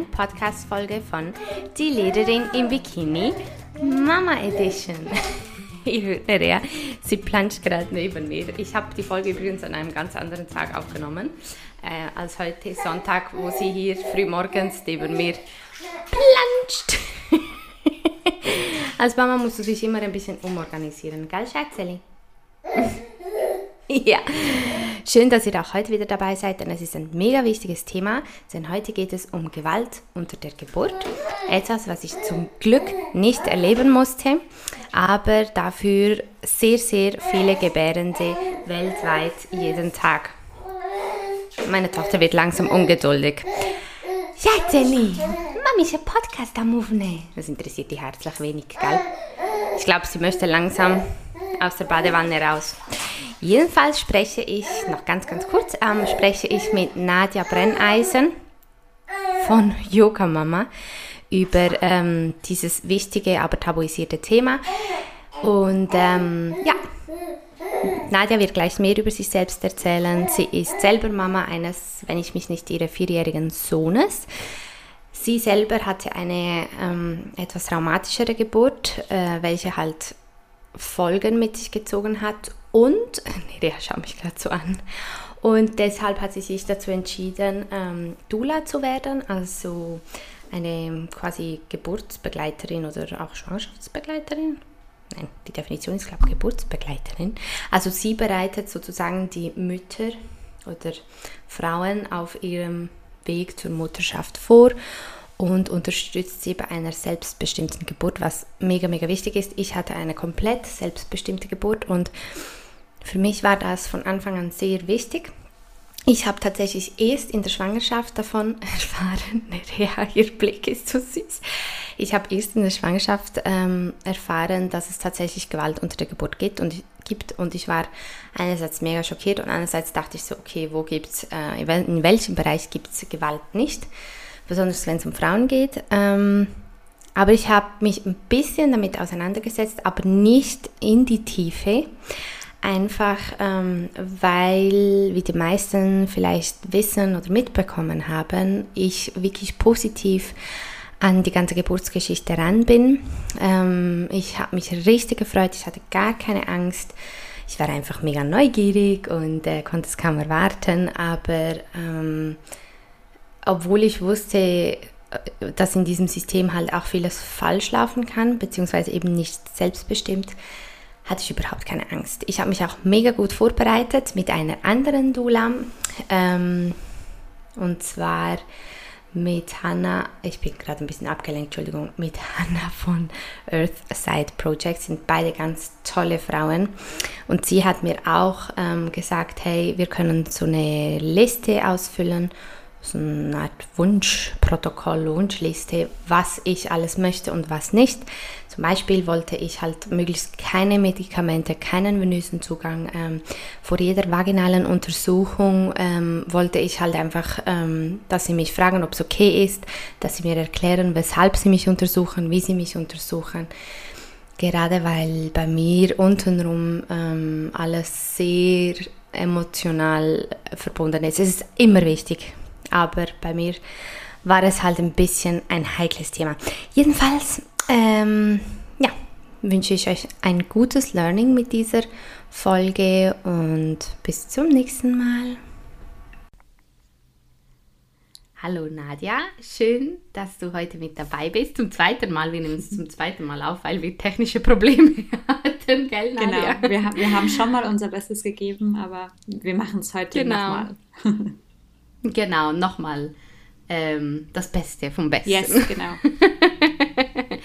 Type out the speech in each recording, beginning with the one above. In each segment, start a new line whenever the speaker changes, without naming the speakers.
neuen Podcast-Folge von Die Lederin im Bikini Mama Edition. Hört Nerea, sie planscht gerade neben mir. Ich habe die Folge übrigens an einem ganz anderen Tag aufgenommen äh, als heute Sonntag, wo sie hier frühmorgens neben mir planscht. als Mama musst du dich immer ein bisschen umorganisieren, gell, Schätzeli? ja, schön, dass ihr auch heute wieder dabei seid, denn es ist ein mega wichtiges Thema, denn heute geht es um Gewalt unter der Geburt. Etwas, was ich zum Glück nicht erleben musste, aber dafür sehr, sehr viele Gebärende weltweit jeden Tag. Meine Tochter wird langsam ungeduldig. Schätzeli, Mami ist ein Podcast am Aufnehmen. Das interessiert die herzlich wenig, gell? Ich glaube, sie möchte langsam aus der Badewanne raus. Jedenfalls spreche ich, noch ganz, ganz kurz, ähm, spreche ich mit Nadja Brenneisen von Yoga Mama über ähm, dieses wichtige, aber tabuisierte Thema. Und ähm, ja, Nadja wird gleich mehr über sich selbst erzählen. Sie ist selber Mama eines, wenn ich mich nicht irre, vierjährigen Sohnes. Sie selber hatte eine ähm, etwas traumatischere Geburt, äh, welche halt Folgen mit sich gezogen hat und, nee, der schaut mich gerade so an. Und deshalb hat sie sich dazu entschieden, ähm, Dula zu werden, also eine quasi Geburtsbegleiterin oder auch Schwangerschaftsbegleiterin. Nein, die Definition ist, glaube ich, Geburtsbegleiterin. Also sie bereitet sozusagen die Mütter oder Frauen auf ihrem Weg zur Mutterschaft vor und unterstützt sie bei einer selbstbestimmten Geburt, was mega, mega wichtig ist. Ich hatte eine komplett selbstbestimmte Geburt und für mich war das von Anfang an sehr wichtig. Ich habe tatsächlich erst in der Schwangerschaft davon erfahren, ja, ihr Blick ist so süß. Ich habe erst in der Schwangerschaft ähm, erfahren, dass es tatsächlich Gewalt unter der Geburt gibt und, gibt und ich war einerseits mega schockiert und andererseits dachte ich so, okay, wo gibt's, äh, in welchem Bereich gibt es Gewalt nicht, besonders wenn es um Frauen geht. Ähm, aber ich habe mich ein bisschen damit auseinandergesetzt, aber nicht in die Tiefe. Einfach ähm, weil, wie die meisten vielleicht wissen oder mitbekommen haben, ich wirklich positiv an die ganze Geburtsgeschichte ran bin. Ähm, ich habe mich richtig gefreut, ich hatte gar keine Angst. Ich war einfach mega neugierig und äh, konnte es kaum erwarten, aber ähm, obwohl ich wusste, äh, dass in diesem System halt auch vieles falsch laufen kann, beziehungsweise eben nicht selbstbestimmt, hatte ich überhaupt keine Angst. Ich habe mich auch mega gut vorbereitet mit einer anderen Dula. Ähm, und zwar mit Hannah, ich bin gerade ein bisschen abgelenkt, Entschuldigung, mit Hannah von Earthside Project, sind beide ganz tolle Frauen. Und sie hat mir auch ähm, gesagt, hey, wir können so eine Liste ausfüllen so eine Art Wunschprotokoll, Wunschliste, was ich alles möchte und was nicht. Zum Beispiel wollte ich halt möglichst keine Medikamente, keinen venösen Zugang. Ähm, vor jeder vaginalen Untersuchung ähm, wollte ich halt einfach, ähm, dass sie mich fragen, ob es okay ist, dass sie mir erklären, weshalb sie mich untersuchen, wie sie mich untersuchen. Gerade weil bei mir untenrum ähm, alles sehr emotional verbunden ist. Es ist immer wichtig, aber bei mir war es halt ein bisschen ein heikles Thema. Jedenfalls, ähm, ja, wünsche ich euch ein gutes Learning mit dieser Folge und bis zum nächsten Mal. Hallo Nadja, schön, dass du heute mit dabei bist. Zum zweiten Mal, wir nehmen es zum zweiten Mal auf, weil wir technische Probleme hatten,
gell Nadja? Genau, wir, wir haben schon mal unser Bestes gegeben, aber wir machen es heute genau. nochmal.
Genau, nochmal ähm, das Beste vom Besten.
Yes, genau.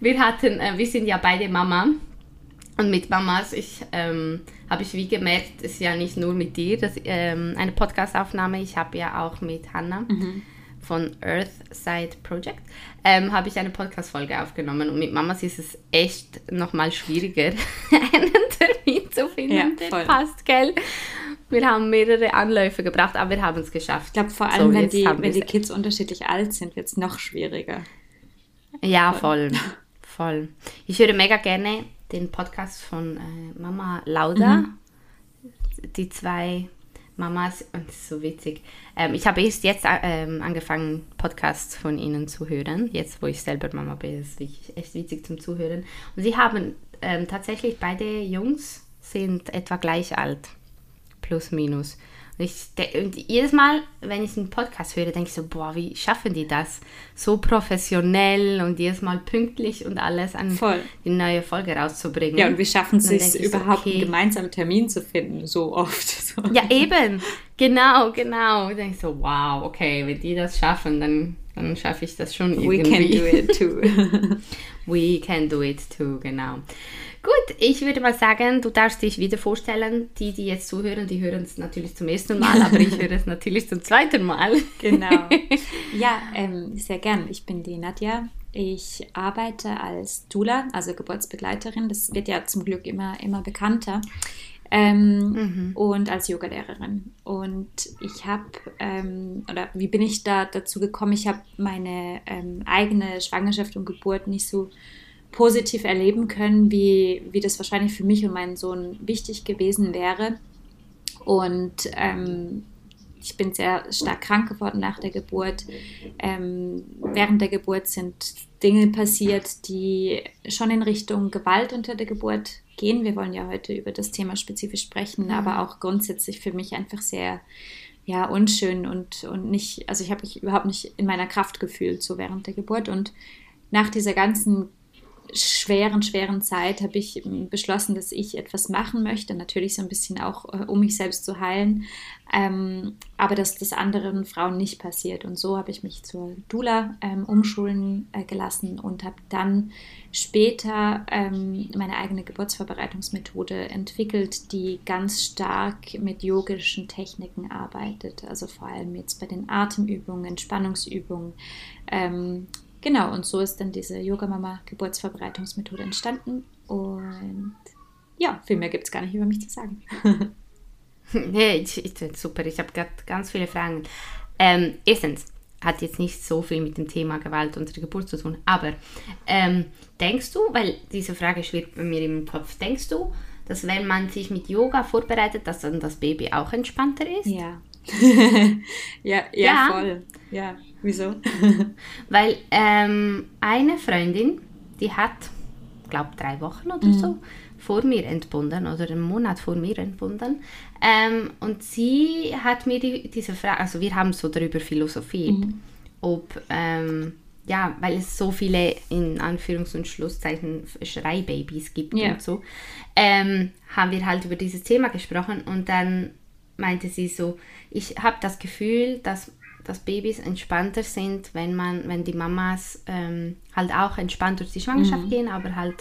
wir hatten, äh, wir sind ja beide Mama und mit Mamas, ich ähm, habe ich wie gemerkt, es ist ja nicht nur mit dir das, ähm, eine Podcastaufnahme, ich habe ja auch mit Hannah mhm. von Earthside Project, ähm, habe ich eine Podcast-Folge aufgenommen und mit Mamas ist es echt nochmal schwieriger, einen Termin zu finden, ja, der passt, gell? Wir haben mehrere Anläufe gebracht, aber wir haben es geschafft.
Ich glaube, vor allem, so, wenn, die, wenn die Kids unterschiedlich alt sind, wird es noch schwieriger.
Ja, voll. voll. Ich höre mega gerne den Podcast von äh, Mama Lauda. Mhm. Die zwei Mamas, und das ist so witzig. Ähm, ich habe erst jetzt ähm, angefangen, Podcasts von ihnen zu hören, jetzt wo ich selber Mama bin. Ist wirklich echt witzig zum Zuhören. Und sie haben ähm, tatsächlich, beide Jungs sind etwa gleich alt, plus minus. Und, ich, und jedes Mal, wenn ich einen Podcast höre, denke ich so, boah, wie schaffen die das? So professionell und jedes Mal pünktlich und alles an
Voll.
die neue Folge rauszubringen.
Ja, und wie schaffen sie es
ich so,
überhaupt,
okay.
einen gemeinsamen Termin zu finden, so oft. So.
Ja, eben. Genau, genau. Ich denke so, wow, okay, wenn die das schaffen, dann, dann schaffe ich das schon
We can
irgendwie.
do it too.
We can do it too, genau. Gut, ich würde mal sagen, du darfst dich wieder vorstellen. Die, die jetzt zuhören, die hören es natürlich zum ersten Mal, aber ich höre es natürlich zum zweiten Mal.
Genau. Ja, ähm, sehr gern. Ich bin die Nadja. Ich arbeite als Dula, also Geburtsbegleiterin. Das wird ja zum Glück immer, immer bekannter. Ähm, Und als Yogalehrerin. Und ich habe, ähm, oder wie bin ich da dazu gekommen? Ich habe meine ähm, eigene Schwangerschaft und Geburt nicht so positiv erleben können, wie, wie das wahrscheinlich für mich und meinen Sohn wichtig gewesen wäre. Und ähm, ich bin sehr stark krank geworden nach der Geburt. Ähm, während der Geburt sind Dinge passiert, die schon in Richtung Gewalt unter der Geburt gehen. Wir wollen ja heute über das Thema spezifisch sprechen, aber auch grundsätzlich für mich einfach sehr ja, unschön und, und nicht, also ich habe mich überhaupt nicht in meiner Kraft gefühlt, so während der Geburt. Und nach dieser ganzen schweren, schweren Zeit habe ich ähm, beschlossen, dass ich etwas machen möchte. Natürlich so ein bisschen auch, äh, um mich selbst zu heilen, ähm, aber dass das anderen Frauen nicht passiert. Und so habe ich mich zur Dula ähm, umschulen äh, gelassen und habe dann später ähm, meine eigene Geburtsvorbereitungsmethode entwickelt, die ganz stark mit yogischen Techniken arbeitet. Also vor allem jetzt bei den Atemübungen, Entspannungsübungen. Genau, und so ist dann diese Yoga-Mama-Geburtsvorbereitungsmethode entstanden. Und ja, viel mehr gibt es gar nicht über mich zu sagen.
nee, ich, ich, super, ich habe gerade ganz viele Fragen. Ähm, erstens, hat jetzt nicht so viel mit dem Thema Gewalt unter der Geburt zu tun, aber ähm, denkst du, weil diese Frage schwirrt bei mir im Kopf, denkst du, dass wenn man sich mit Yoga vorbereitet, dass dann das Baby auch entspannter ist?
Ja. ja, ja,
Ja.
voll. Ja, wieso?
Weil ähm, eine Freundin, die hat, glaube drei Wochen oder so, vor mir entbunden oder einen Monat vor mir entbunden. Ähm, und sie hat mir die, diese Frage, also wir haben so darüber philosophiert, ob, ähm, ja, weil es so viele in Anführungs- und Schlusszeichen Schreibabys gibt
Ja.
und so, ähm, haben wir halt über dieses Thema gesprochen und dann meinte sie so, ich habe das Gefühl, dass, dass Babys entspannter sind, wenn man, wenn die Mamas ähm, halt auch entspannt durch die Schwangerschaft gehen, aber halt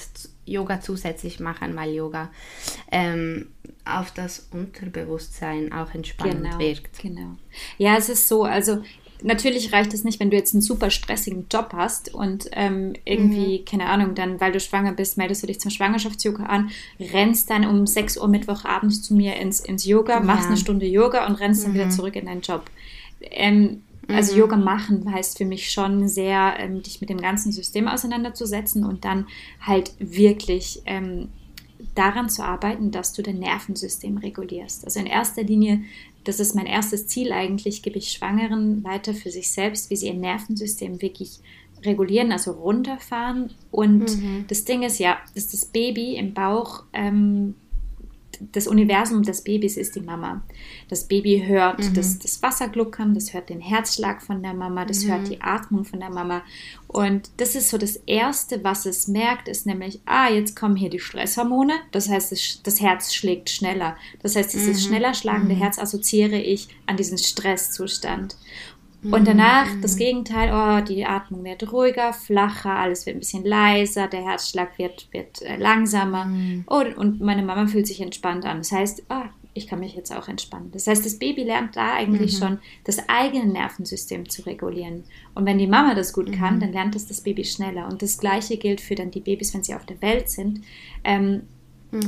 Yoga zusätzlich machen, weil Yoga ähm, auf das Unterbewusstsein auch entspannend wirkt.
Genau. Ja, es ist so, also natürlich reicht es nicht, wenn du jetzt einen super stressigen Job hast und ähm, irgendwie,
Mhm.
keine Ahnung, dann, weil du schwanger bist, meldest du dich zum Schwangerschafts-Yoga an, rennst dann um 6 Uhr Mittwochabends zu mir ins, ins Yoga, machst
Ja.
eine Stunde Yoga und rennst dann wieder zurück in deinen Job. Ähm, also Yoga machen heißt für mich schon sehr, ähm, dich mit dem ganzen System auseinanderzusetzen und dann halt wirklich ähm, daran zu arbeiten, dass du dein Nervensystem regulierst. Also in erster Linie, das ist mein erstes Ziel eigentlich, gebe ich Schwangeren weiter für sich selbst, wie sie ihr Nervensystem wirklich regulieren, also runterfahren. Und das Ding ist ja, dass das Baby im Bauch, ähm, das Universum des Babys ist die Mama. Das Baby hört das, das Wasser gluckern, das hört den Herzschlag von der Mama, das hört die Atmung von der Mama. Und das ist so das Erste, was es merkt, ist nämlich, ah, jetzt kommen hier die Stresshormone. Das heißt, das, das Herz schlägt schneller. Das heißt, dieses schneller schlagende Herz assoziiere ich an diesen Stresszustand. Und danach das Gegenteil, oh, die Atmung wird ruhiger, flacher, alles wird ein bisschen leiser, der Herzschlag wird, wird äh, langsamer oh, und meine Mama fühlt sich entspannt an. Das heißt, ah, ich kann mich jetzt auch entspannen. Das heißt, das Baby lernt da eigentlich schon das eigene Nervensystem zu regulieren. Und wenn die Mama das gut kann, dann lernt es das Baby schneller. Und das Gleiche gilt für dann die Babys, wenn sie auf der Welt sind. Ähm,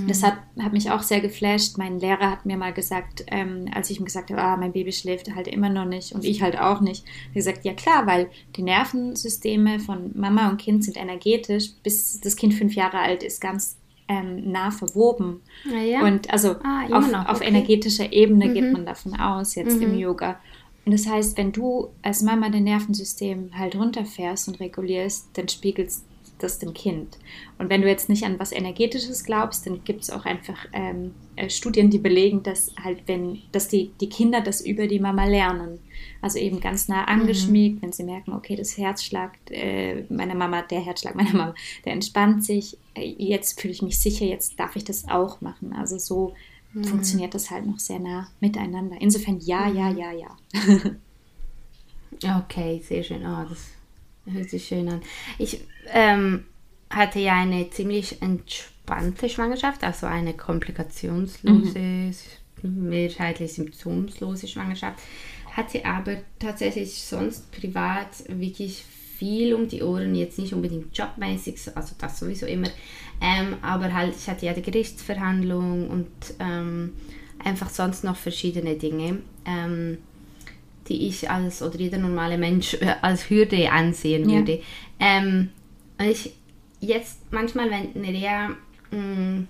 das hat, hat mich auch sehr geflasht. Mein Lehrer hat mir mal gesagt, ähm, als ich ihm gesagt habe, ah, mein Baby schläft halt immer noch nicht und ich halt auch nicht, hat gesagt, ja klar, weil die Nervensysteme von Mama und Kind sind energetisch, bis das Kind fünf Jahre alt ist, ganz ähm, nah verwoben.
Ah, ja.
Und also
Ah,
auf,
noch,
auf
okay.
energetischer Ebene geht
Mhm.
man davon aus, jetzt im
Mhm.
Yoga. Und das heißt, wenn du als Mama dein Nervensystem halt runterfährst und regulierst, dann spiegelst das dem Kind. Und wenn du jetzt nicht an was Energetisches glaubst, dann gibt es auch einfach ähm, äh, Studien, die belegen, dass halt, wenn, dass die, die Kinder das über die Mama lernen. Also eben ganz nah angeschmiegt, wenn sie merken, okay, das Herzschlag äh, meiner Mama, der Herzschlag meiner Mama, der entspannt sich, äh, jetzt fühle ich mich sicher, jetzt darf ich das auch machen. Also so funktioniert das halt noch sehr nah miteinander. Insofern ja, ja, ja, ja.
Okay, sehr schön. Ah, das hört sich schön an. Ich ähm, hatte ja eine ziemlich entspannte Schwangerschaft, also eine komplikationslose, mehrheitlich symptomslose Schwangerschaft. Hatte aber tatsächlich sonst privat wirklich viel um die Ohren, jetzt nicht unbedingt jobmäßig, so- also das sowieso immer, ähm, aber halt, ich hatte ja die Gerichtsverhandlung und ähm, einfach sonst noch verschiedene Dinge. Ähm, die ich als oder jeder normale Mensch äh, als Hürde ansehen
Ja.
würde. Ähm, und ich jetzt manchmal, wenn Nerea mh,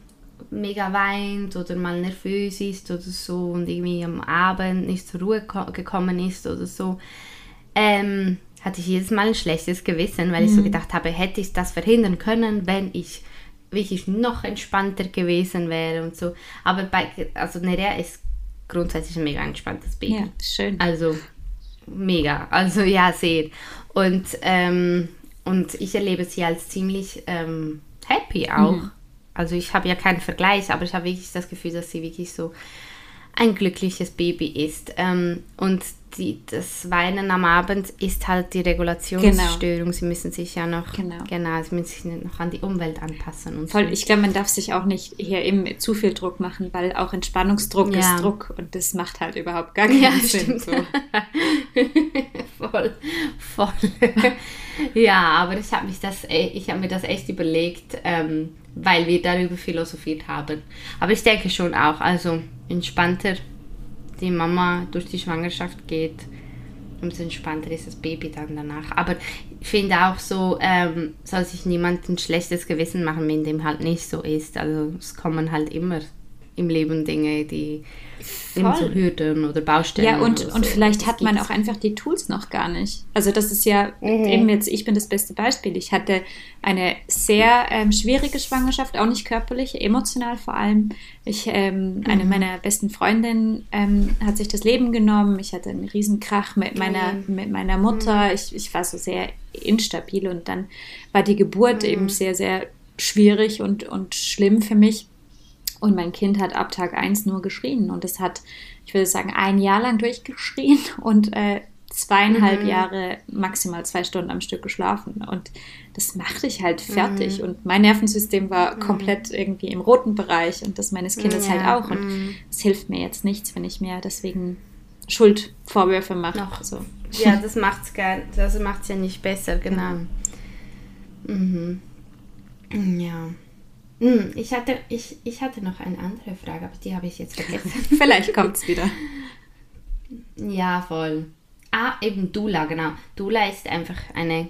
mega weint oder mal nervös ist oder so und irgendwie am Abend nicht zur Ruhe ko- gekommen ist oder so, ähm, hatte ich jedes Mal ein schlechtes Gewissen, weil ich so gedacht habe, hätte ich das verhindern können, wenn ich wirklich noch entspannter gewesen wäre und so. Aber bei, also Nerea ist grundsätzlich ein mega entspanntes Baby.
Ja, schön.
Also mega, also ja, sehr. Und, ähm, und ich erlebe sie als ziemlich ähm, happy auch. Also ich habe ja keinen Vergleich, aber ich habe wirklich das Gefühl, dass sie wirklich so ein glückliches Baby ist. Ähm, und die, das Weinen am Abend ist halt die Regulationsstörung. Sie müssen sich ja noch,
Genau.
genau, sie müssen sich noch an die Umwelt anpassen. Und
Voll,
so.
ich glaube, man darf sich auch nicht hier eben zu viel Druck machen, weil auch Entspannungsdruck
Ja.
ist Druck und das macht halt überhaupt gar keinen
Ja,
Sinn. So.
voll, voll. ja, aber ich habe mich das, e- ich habe mir das echt überlegt, ähm, weil wir darüber philosophiert haben. Aber ich denke schon auch, also entspannter die Mama durch die Schwangerschaft geht, umso entspannter ist das Baby dann danach. Aber ich finde auch so, ähm, soll sich niemand ein schlechtes Gewissen machen, wenn dem halt nicht so ist. Also es kommen halt immer im Leben Dinge, die eben so
Voll.
Hürden oder Baustellen.
Ja, und,
oder
und
so.
vielleicht hat man auch einfach die Tools noch gar nicht. Also das ist ja
Mhm.
eben jetzt, ich bin das beste Beispiel. Ich hatte eine sehr ähm, schwierige Schwangerschaft, auch nicht körperlich, emotional vor allem. Ich, ähm,
Mhm.
eine meiner besten Freundinnen ähm, hat sich das Leben genommen. Ich hatte einen Riesenkrach mit meiner,
Mhm.
mit meiner Mutter. Ich, ich war so sehr instabil und dann war die Geburt
Mhm.
eben sehr, sehr schwierig und, und schlimm für mich. Und mein Kind hat ab Tag 1 nur geschrien. Und es hat, ich würde sagen, ein Jahr lang durchgeschrien und äh, zweieinhalb Jahre maximal zwei Stunden am Stück geschlafen. Und das macht dich halt fertig. Und mein Nervensystem war komplett irgendwie im roten Bereich und das meines Kindes halt
Ja,
auch. Und es hilft mir jetzt nichts, wenn ich mir deswegen Schuldvorwürfe mache.
Noch.
So.
Ja, das macht's gar, das macht's ja nicht besser, genau. Mhm. Ja. Hm, Ich hatte, ich, ich hatte noch eine andere Frage, aber die habe ich jetzt vergessen.
Vielleicht kommt es wieder.
ja, voll. Ah, eben Dula, genau. Dula ist einfach eine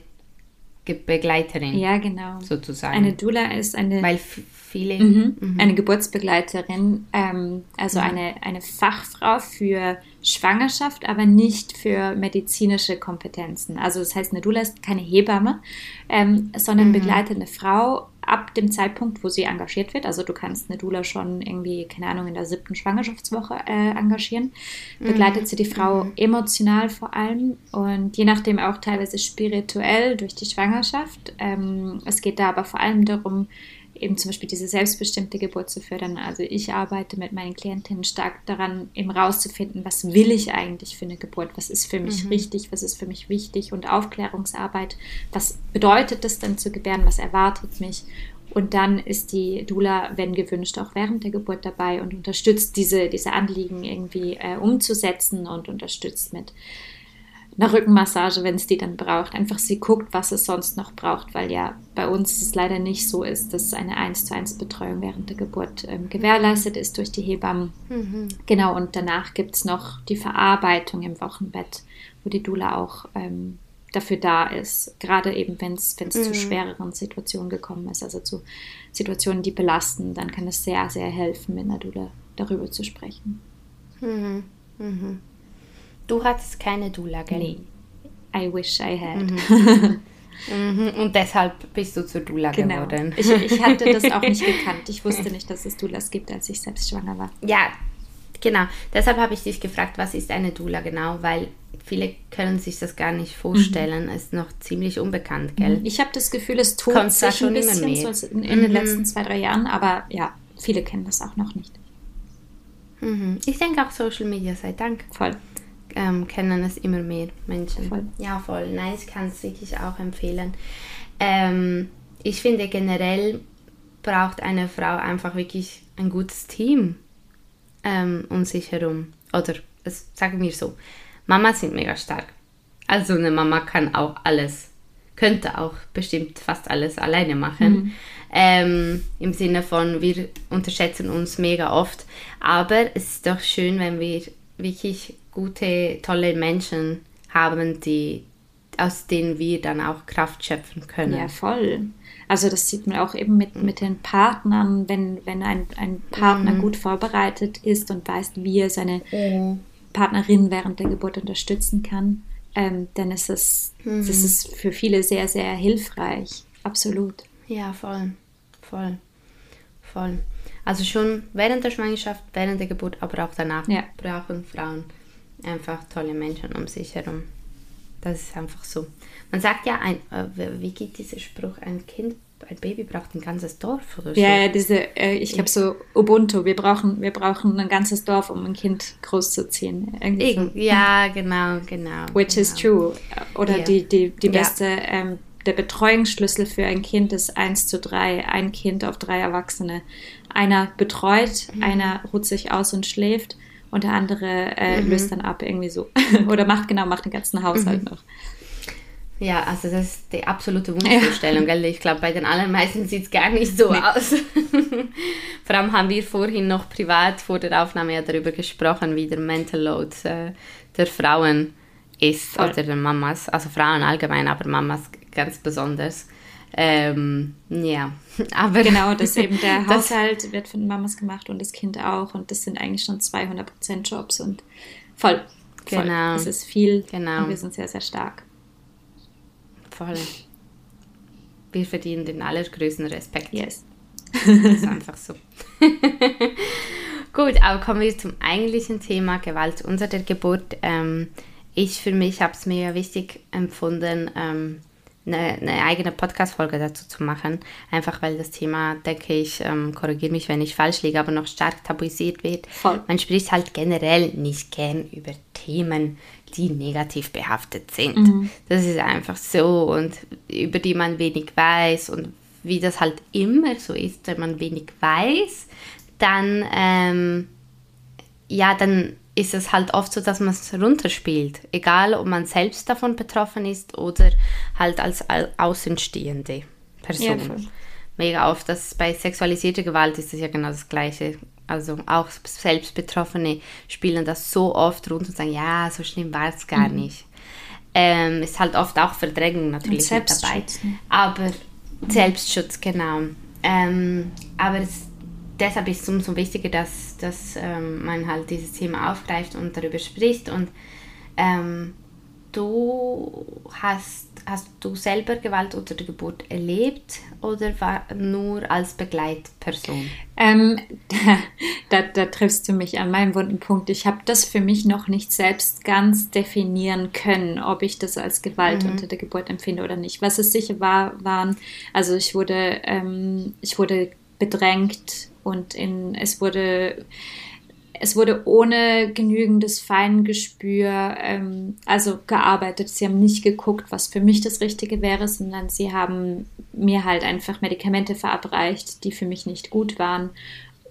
Ge- Begleiterin,
Ja, genau.
sozusagen.
Eine Dula ist eine
Weil viele.
Mhm. Eine Geburtsbegleiterin, ähm, also
Mhm.
eine, eine Fachfrau für Schwangerschaft, aber nicht für medizinische Kompetenzen. Also das heißt, eine Doula ist keine Hebamme, ähm, sondern
Mhm.
begleitet eine Frau ab dem Zeitpunkt, wo sie engagiert wird. Also du kannst eine Doula schon irgendwie, keine Ahnung, in der siebten Schwangerschaftswoche äh, engagieren. Begleitet sie die Frau emotional vor allem und je nachdem auch teilweise spirituell durch die Schwangerschaft. Ähm, es geht da aber vor allem darum, eben zum Beispiel diese selbstbestimmte Geburt zu fördern. Also ich arbeite mit meinen Klientinnen stark daran, eben rauszufinden, was will ich eigentlich für eine Geburt, was ist für mich richtig, was ist für mich wichtig? Und Aufklärungsarbeit, was bedeutet das denn zu gebären, was erwartet mich. Und dann ist die Dula, wenn gewünscht, auch während der Geburt dabei und unterstützt diese, diese Anliegen irgendwie äh, umzusetzen und unterstützt mit einer Rückenmassage, wenn es die dann braucht. Einfach sie guckt, was es sonst noch braucht, weil ja bei uns es leider nicht so ist, dass eine 1 zu 1 Betreuung während der Geburt ähm, gewährleistet ist durch die Hebammen.
Mhm.
Genau, und danach gibt es noch die Verarbeitung im Wochenbett, wo die Dula auch ähm, dafür da ist, gerade eben wenn es mhm. zu schwereren Situationen gekommen ist, also zu Situationen, die belasten, dann kann es sehr, sehr helfen, mit einer Dula darüber zu sprechen.
Mhm. Mhm. Du hattest keine Dula, gell? Nee.
I wish I had.
Mhm. mhm. Und deshalb bist du zur Dula genau. geworden.
Ich, ich hatte das auch nicht gekannt. Ich wusste nicht, dass es Dulas gibt, als ich selbst schwanger war.
Ja, genau. Deshalb habe ich dich gefragt, was ist eine Dula genau? Weil viele können sich das gar nicht vorstellen. Mhm. Ist noch ziemlich unbekannt, gell?
Ich habe das Gefühl, es tut Kommt sich schon ein bisschen so in, in mhm. den letzten zwei, drei Jahren, aber ja, viele kennen das auch noch nicht.
Mhm. Ich denke auch Social Media sei Dank.
Voll.
Ähm, kennen es immer mehr Menschen. Voll. Ja, voll. Nein, ich kann es wirklich auch empfehlen. Ähm, ich finde generell braucht eine Frau einfach wirklich ein gutes Team ähm, um sich herum. Oder es, sagen wir so, Mamas sind mega stark. Also eine Mama kann auch alles, könnte auch bestimmt fast alles alleine machen. Mhm. Ähm, Im Sinne von, wir unterschätzen uns mega oft. Aber es ist doch schön, wenn wir wirklich gute, tolle Menschen haben, die, aus denen wir dann auch Kraft schöpfen können.
Ja, voll. Also das sieht man auch eben mit, mit den Partnern, wenn, wenn ein, ein Partner mhm. gut vorbereitet ist und weiß, wie er seine mhm. Partnerin während der Geburt unterstützen kann, ähm, dann ist es, mhm. das ist für viele sehr, sehr hilfreich. Absolut.
Ja, voll. Voll. Voll. Also schon während der Schwangerschaft, während der Geburt, aber auch danach ja. brauchen Frauen einfach tolle Menschen um sich herum. Das ist einfach so. Man sagt ja, ein, äh, wie geht dieser Spruch, ein Kind, ein Baby braucht ein ganzes Dorf oder
so. Ja, diese, äh, ich glaube so Ubuntu, wir brauchen, wir brauchen ein ganzes Dorf, um ein Kind großzuziehen.
So. Ja, genau, genau.
Which
genau.
is true. Oder yeah. die, die, die beste, ja. ähm, der Betreuungsschlüssel für ein Kind ist 1 zu 3, ein Kind auf drei Erwachsene. Einer betreut, mhm. einer ruht sich aus und schläft und der andere äh, mhm. löst dann ab irgendwie so. Oder macht genau, macht den ganzen Haushalt mhm. noch.
Ja, also das ist die absolute Wunschvorstellung. Ja. Ich glaube, bei den allermeisten sieht es gar nicht so nee. aus. vor allem haben wir vorhin noch privat vor der Aufnahme ja darüber gesprochen, wie der Mental Load äh, der Frauen ist Voll. oder der Mamas. Also Frauen allgemein, aber Mamas ganz besonders. Ähm, ja,
aber genau, dass eben der Haushalt wird von Mamas gemacht und das Kind auch und das sind eigentlich schon 200% Jobs und voll. Genau. Voll. Das ist viel genau. und wir sind sehr, sehr stark.
Voll. Wir verdienen den allergrößten Respekt.
Yes.
Das ist einfach so. Gut, aber kommen wir zum eigentlichen Thema Gewalt unter der Geburt. Ähm, ich für mich habe es mir wichtig empfunden, ähm, eine, eine eigene Podcast-Folge dazu zu machen. Einfach weil das Thema, denke ich, ähm, korrigiere mich, wenn ich falsch liege, aber noch stark tabuisiert wird.
Voll.
Man spricht halt generell nicht gern über Themen, die negativ behaftet sind. Mhm. Das ist einfach so und über die man wenig weiß und wie das halt immer so ist, wenn man wenig weiß, dann, ähm, ja, dann ist es halt oft so, dass man es runterspielt. Egal, ob man selbst davon betroffen ist oder halt als außenstehende Person. Ja, Mega oft, dass bei sexualisierter Gewalt ist es ja genau das Gleiche. Also auch Selbstbetroffene spielen das so oft runter und sagen, ja, so schlimm war es gar mhm. nicht. Ähm, ist halt oft auch Verdrängung natürlich mit dabei. Ne? Aber Selbstschutz, genau. Ähm, aber es deshalb ist es umso wichtiger, dass, dass ähm, man halt dieses Thema aufgreift und darüber spricht. Und ähm, du hast, hast du selber Gewalt unter der Geburt erlebt oder war nur als Begleitperson?
Ähm, da, da, triffst du mich an meinem wunden Punkt. Ich habe das für mich noch nicht selbst ganz definieren können, ob ich das als Gewalt mhm. unter der Geburt empfinde oder nicht. Was es sicher war, waren, also ich wurde, ähm, ich wurde bedrängt und in, es wurde es wurde ohne genügendes Feingespür ähm, also gearbeitet. Sie haben nicht geguckt, was für mich das Richtige wäre, sondern sie haben mir halt einfach Medikamente verabreicht, die für mich nicht gut waren.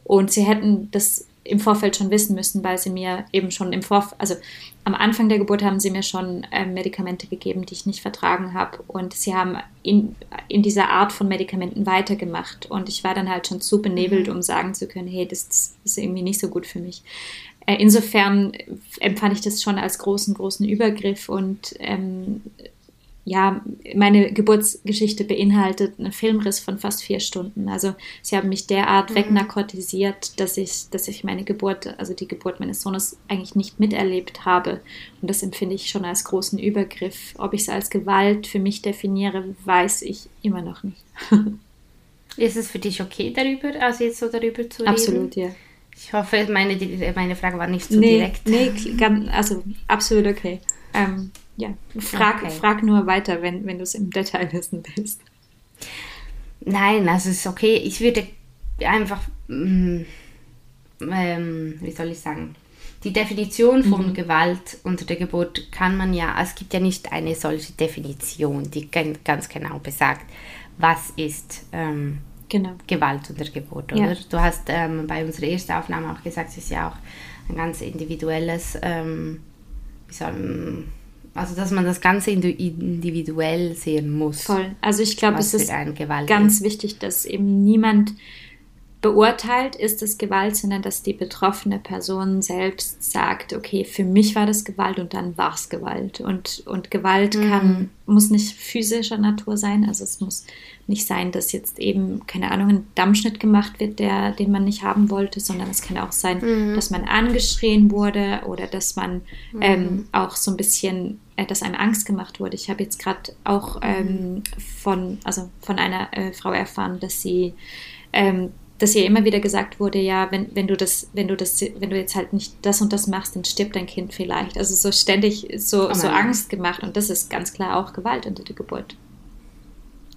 Und sie hätten das im Vorfeld schon wissen müssen, weil sie mir eben schon im Vorfeld, also am Anfang der Geburt haben sie mir schon äh, Medikamente gegeben, die ich nicht vertragen habe. Und sie haben in, in dieser Art von Medikamenten weitergemacht. Und ich war dann halt schon zu benebelt, mhm. um sagen zu können, hey, das, das ist irgendwie nicht so gut für mich. Äh, insofern empfand ich das schon als großen, großen Übergriff und ähm, ja, meine Geburtsgeschichte beinhaltet einen Filmriss von fast vier Stunden. Also sie haben mich derart mhm. wegnarkotisiert, dass ich, dass ich meine Geburt, also die Geburt meines Sohnes eigentlich nicht miterlebt habe. Und das empfinde ich schon als großen Übergriff. Ob ich es als Gewalt für mich definiere, weiß ich immer noch nicht.
Ist es für dich okay darüber, also jetzt so darüber zu reden?
Absolut, ja.
Ich hoffe, meine, meine Frage war nicht zu so
nee,
direkt.
Nee, also absolut okay. Ähm, ja, frag, okay. frag nur weiter, wenn, wenn du es im Detail wissen willst.
Nein, also es ist okay. Ich würde einfach, mm, ähm, wie soll ich sagen, die Definition von mhm. Gewalt unter der Geburt kann man ja, es gibt ja nicht eine solche Definition, die ganz genau besagt, was ist ähm, genau. Gewalt unter der Geburt, oder? Ja. Du hast ähm, bei unserer ersten Aufnahme auch gesagt, es ist ja auch ein ganz individuelles, ähm, wie soll man, also dass man das Ganze individuell sehen muss.
Voll. Also ich glaube, es ist ganz ist. wichtig, dass eben niemand beurteilt, ist es Gewalt, sondern dass die betroffene Person selbst sagt, okay, für mich war das Gewalt und dann war es Gewalt. Und, und Gewalt mhm. kann, muss nicht physischer Natur sein, also es muss nicht sein, dass jetzt eben, keine Ahnung, ein Dammschnitt gemacht wird, der, den man nicht haben wollte, sondern es kann auch sein, mhm. dass man angeschrien wurde oder dass man mhm. ähm, auch so ein bisschen, dass einem Angst gemacht wurde. Ich habe jetzt gerade auch ähm, von, also von einer äh, Frau erfahren, dass sie ähm, dass ihr immer wieder gesagt wurde, ja, wenn, wenn du das, wenn du das, wenn du jetzt halt nicht das und das machst, dann stirbt dein Kind vielleicht. Also so ständig so, oh so Angst gemacht und das ist ganz klar auch Gewalt unter der Geburt.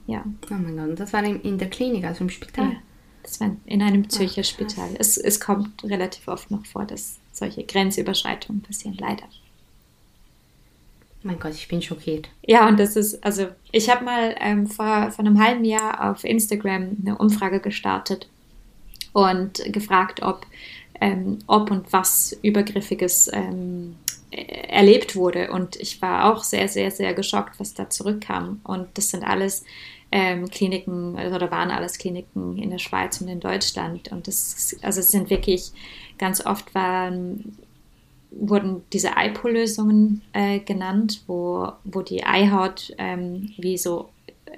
Ja. Oh mein Gott, das war in der Klinik, also im Spital. Ja,
das war in einem Zürcher Ach, Spital. Es, es kommt relativ oft noch vor, dass solche Grenzüberschreitungen passieren, leider.
Mein Gott, ich bin schockiert.
Ja, und das ist, also ich habe mal ähm, vor, vor einem halben Jahr auf Instagram eine Umfrage gestartet und gefragt, ob, ähm, ob und was Übergriffiges ähm, erlebt wurde. Und ich war auch sehr, sehr, sehr geschockt, was da zurückkam. Und das sind alles ähm, Kliniken oder waren alles Kliniken in der Schweiz und in Deutschland. Und das, also es sind wirklich ganz oft waren, wurden diese IPO-Lösungen äh, genannt, wo, wo die Eihaut ähm, wie so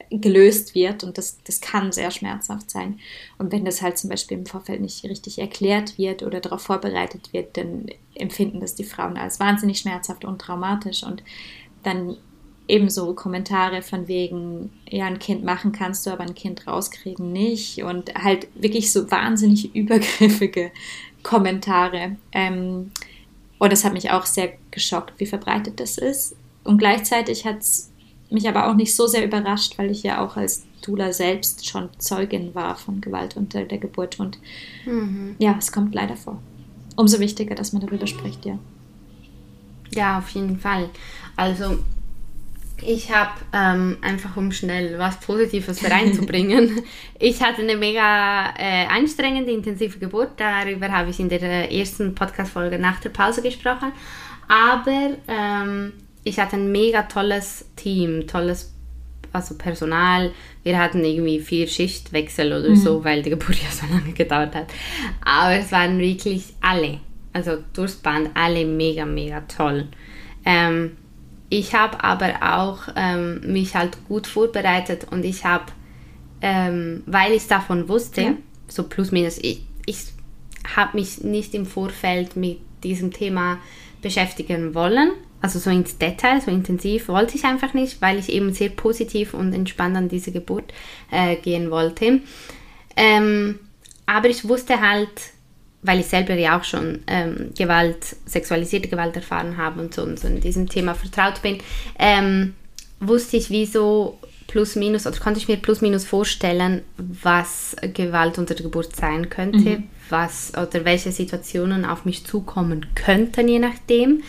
gelöst wird und das, das kann sehr schmerzhaft sein. Und wenn das halt zum Beispiel im Vorfeld nicht richtig erklärt wird oder darauf vorbereitet wird, dann empfinden das die Frauen als wahnsinnig schmerzhaft und traumatisch und dann ebenso Kommentare von wegen, ja, ein Kind machen kannst du, aber ein Kind rauskriegen nicht und halt wirklich so wahnsinnig übergriffige Kommentare. Ähm, und das hat mich auch sehr geschockt, wie verbreitet das ist. Und gleichzeitig hat es mich aber auch nicht so sehr überrascht, weil ich ja auch als Dula selbst schon Zeugin war von Gewalt unter der Geburt. Und mhm. ja, es kommt leider vor. Umso wichtiger, dass man darüber spricht, ja.
Ja, auf jeden Fall. Also ich habe ähm, einfach, um schnell was Positives reinzubringen, ich hatte eine mega äh, anstrengende, intensive Geburt. Darüber habe ich in der ersten Podcast-Folge nach der Pause gesprochen. Aber ähm, ich hatte ein mega tolles Team, tolles also Personal. Wir hatten irgendwie vier Schichtwechsel oder mhm. so, weil die Geburt ja so lange gedauert hat. Aber es waren wirklich alle, also durchs Band, alle mega, mega toll. Ähm, ich habe aber auch ähm, mich halt gut vorbereitet und ich habe, ähm, weil ich davon wusste, ja. so plus minus, ich, ich habe mich nicht im Vorfeld mit diesem Thema beschäftigen wollen also so ins Detail, so intensiv wollte ich einfach nicht, weil ich eben sehr positiv und entspannt an diese Geburt äh, gehen wollte. Ähm, aber ich wusste halt, weil ich selber ja auch schon ähm, Gewalt, sexualisierte Gewalt erfahren habe und so, und so in diesem Thema vertraut bin, ähm, wusste ich, wieso plus minus, oder konnte ich mir plus minus vorstellen, was Gewalt unter der Geburt sein könnte, mhm. was oder welche Situationen auf mich zukommen könnten, je nachdem.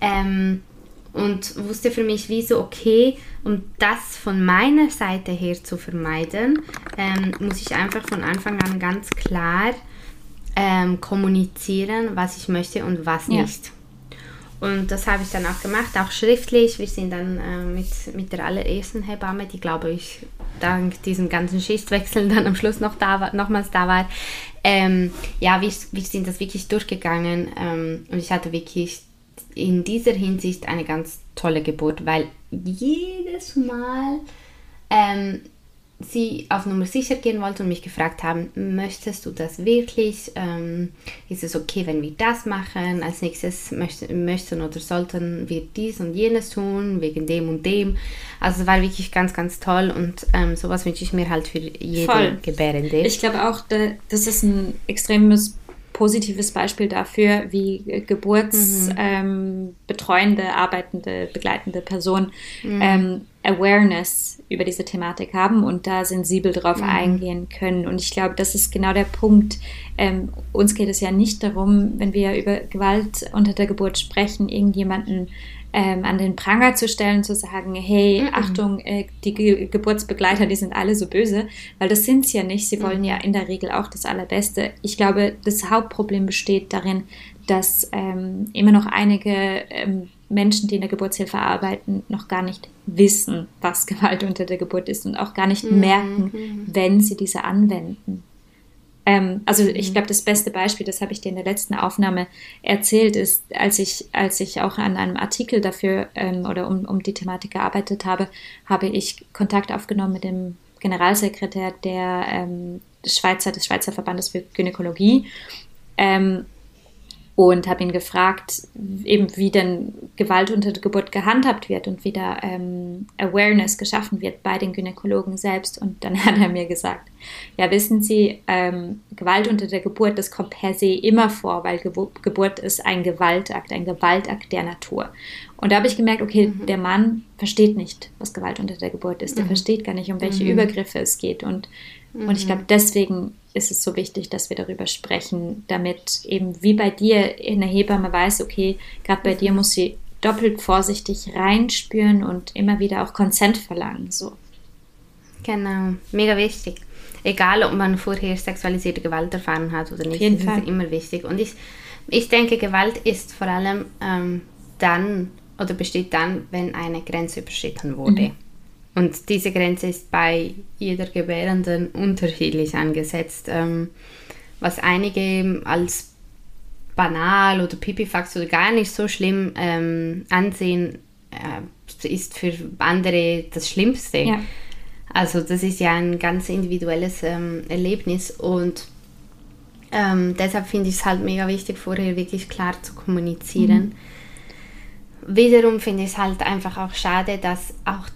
Ähm, und wusste für mich, wie so, okay, um das von meiner Seite her zu vermeiden, ähm, muss ich einfach von Anfang an ganz klar ähm, kommunizieren, was ich möchte und was ja. nicht. Und das habe ich dann auch gemacht, auch schriftlich. Wir sind dann äh, mit, mit der allerersten Hebamme, die glaube ich dank diesem ganzen Schichtwechsel dann am Schluss noch da war, nochmals da war. Ähm, ja, wir, wir sind das wirklich durchgegangen ähm, und ich hatte wirklich in dieser Hinsicht eine ganz tolle Geburt, weil jedes Mal ähm, sie auf Nummer sicher gehen wollten und mich gefragt haben, möchtest du das wirklich? Ähm, ist es okay, wenn wir das machen? Als nächstes möchten, möchten oder sollten wir dies und jenes tun, wegen dem und dem. Also es war wirklich ganz, ganz toll und ähm, sowas wünsche ich mir halt für jede Voll. Gebärende.
Ich glaube auch, das ist ein extremes positives Beispiel dafür, wie geburtsbetreuende, mhm. ähm, arbeitende, begleitende Personen mhm. ähm, Awareness über diese Thematik haben und da sensibel drauf mhm. eingehen können. Und ich glaube, das ist genau der Punkt. Ähm, uns geht es ja nicht darum, wenn wir über Gewalt unter der Geburt sprechen, irgendjemanden ähm, an den Pranger zu stellen, zu sagen, hey, mhm. Achtung, äh, die Ge Geburtsbegleiter, die sind alle so böse, weil das sind sie ja nicht. Sie wollen mhm. ja in der Regel auch das Allerbeste. Ich glaube, das Hauptproblem besteht darin, dass ähm, immer noch einige ähm, Menschen, die in der Geburtshilfe arbeiten, noch gar nicht wissen, was Gewalt unter der Geburt ist und auch gar nicht mhm. merken, wenn sie diese anwenden. Ähm, also ich mhm. glaube, das beste Beispiel, das habe ich dir in der letzten Aufnahme erzählt, ist, als ich, als ich auch an einem Artikel dafür ähm, oder um, um die Thematik gearbeitet habe, habe ich Kontakt aufgenommen mit dem Generalsekretär der ähm, Schweizer, des Schweizer Verbandes für Gynäkologie. Und habe ihn gefragt, eben wie denn Gewalt unter der Geburt gehandhabt wird und wie da ähm, Awareness geschaffen wird bei den Gynäkologen selbst. Und dann hat er mir gesagt, ja wissen Sie, ähm, Gewalt unter der Geburt, das kommt per se immer vor, weil Ge Geburt ist ein Gewaltakt, ein Gewaltakt der Natur. Und da habe ich gemerkt, okay, mhm. der Mann versteht nicht, was Gewalt unter der Geburt ist. Der mhm. versteht gar nicht, um welche mhm. Übergriffe es geht. Und, und ich mhm. glaube, deswegen ist es so wichtig, dass wir darüber sprechen, damit eben wie bei dir eine Hebamme weiß, okay, gerade bei dir muss sie doppelt vorsichtig reinspüren und immer wieder auch Konsent verlangen. So.
Genau, mega wichtig. Egal, ob man vorher sexualisierte Gewalt erfahren hat oder nicht,
Auf jeden
das
Fall.
ist immer wichtig. Und ich, ich denke, Gewalt ist vor allem ähm, dann oder besteht dann, wenn eine Grenze überschritten wurde. Mhm. Und diese Grenze ist bei jeder Gebärenden unterschiedlich angesetzt. Ähm, was einige als banal oder pipifax oder gar nicht so schlimm ähm, ansehen, äh, ist für andere das Schlimmste. Ja. Also das ist ja ein ganz individuelles ähm, Erlebnis und ähm, deshalb finde ich es halt mega wichtig, vorher wirklich klar zu kommunizieren. Mhm. Wiederum finde ich es halt einfach auch schade, dass auch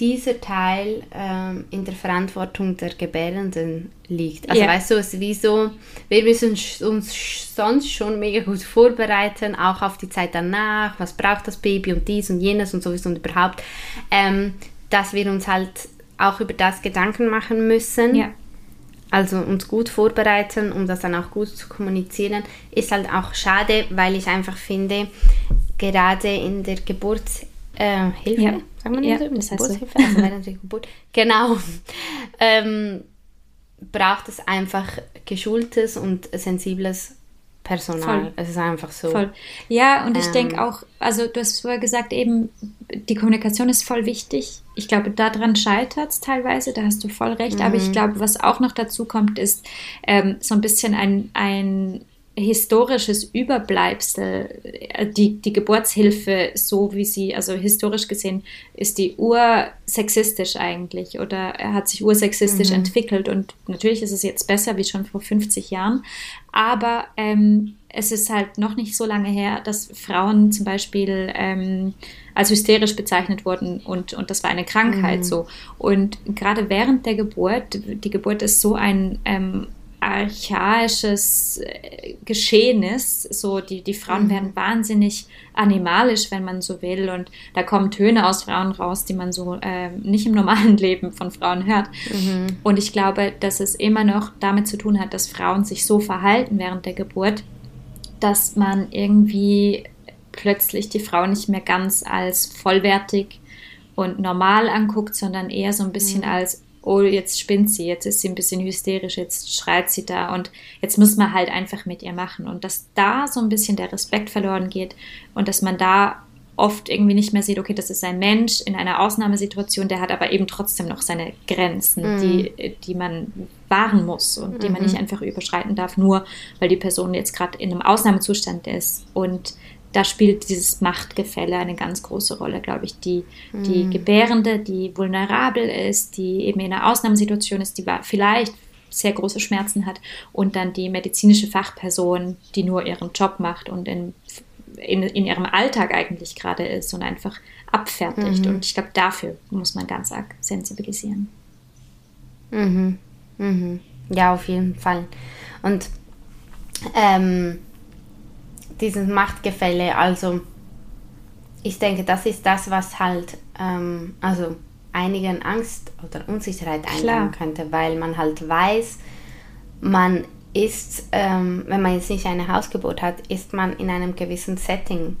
dieser Teil ähm, in der Verantwortung der Gebärenden liegt. Also yeah. weißt du, es ist wie so, wir müssen uns sonst schon mega gut vorbereiten, auch auf die Zeit danach, was braucht das Baby und dies und jenes und sowieso und überhaupt, ähm, dass wir uns halt auch über das Gedanken machen müssen.
Yeah.
Also uns gut vorbereiten, um das dann auch gut zu kommunizieren, ist halt auch schade, weil ich einfach finde, gerade in der Geburts äh, Hilfe. Sagen wir ja, so, das heißt Geburtshilfe, so. also während der Geburt. Genau. Ähm, braucht es einfach geschultes und sensibles Personal. Voll. Es ist einfach so.
Voll. Ja, und ich ähm, denke auch, also du hast vorher gesagt, eben die Kommunikation ist voll wichtig. Ich glaube, daran scheitert es teilweise, da hast du voll recht. Mhm. Aber ich mhm. glaube, was auch noch dazu kommt, ist ähm, so ein bisschen ein, ein historisches Überbleibsel, äh, die, die Geburtshilfe, so wie sie, also historisch gesehen, ist die ursexistisch eigentlich oder hat sich ursexistisch mhm. entwickelt. Und natürlich ist es jetzt besser wie schon vor 50 Jahren, aber ähm, es ist halt noch nicht so lange her, dass Frauen zum Beispiel ähm, als hysterisch bezeichnet wurden und, und das war eine Krankheit mhm. so. Und gerade während der Geburt, die Geburt ist so ein ähm, archaisches äh, Geschehen ist. So, die, die Frauen mhm. werden wahnsinnig animalisch, wenn man so will. Und da kommen Töne aus Frauen raus, die man so äh, nicht im normalen Leben von Frauen hört. Mhm. Und ich glaube, dass es immer noch damit zu tun hat, dass Frauen sich so verhalten während der Geburt, dass man irgendwie plötzlich die Frau nicht mehr ganz als vollwertig und normal anguckt, sondern eher so ein bisschen mhm. als oh, jetzt spinnt sie, jetzt ist sie ein bisschen hysterisch, jetzt schreit sie da und jetzt muss man halt einfach mit ihr machen. Und dass da so ein bisschen der Respekt verloren geht und dass man da oft irgendwie nicht mehr sieht, okay, das ist ein Mensch in einer Ausnahmesituation, der hat aber eben trotzdem noch seine Grenzen, mhm. die, die man wahren muss und mhm. die man nicht mhm. einfach überschreiten darf, nur weil die Person jetzt gerade in einem Ausnahmezustand ist. Und da spielt dieses Machtgefälle eine ganz große Rolle, glaube ich. Die, die mhm. Gebärende, die vulnerabel ist, die eben in einer Ausnahmesituation ist, die vielleicht sehr große Schmerzen hat und dann die medizinische Fachperson, die nur ihren Job macht und in, in, in ihrem Alltag eigentlich gerade ist und einfach abfertigt. Mhm. Und ich glaube, dafür muss man ganz arg sensibilisieren.
Mhm. Mhm. Ja, auf jeden Fall. Und ähm, dieses Machtgefälle, also ich denke, das ist das, was halt, ähm, also einigen Angst oder Unsicherheit einladen könnte, weil man halt weiß, man ist, ähm, wenn man jetzt nicht eine Hausgeburt hat, ist man in einem gewissen Setting.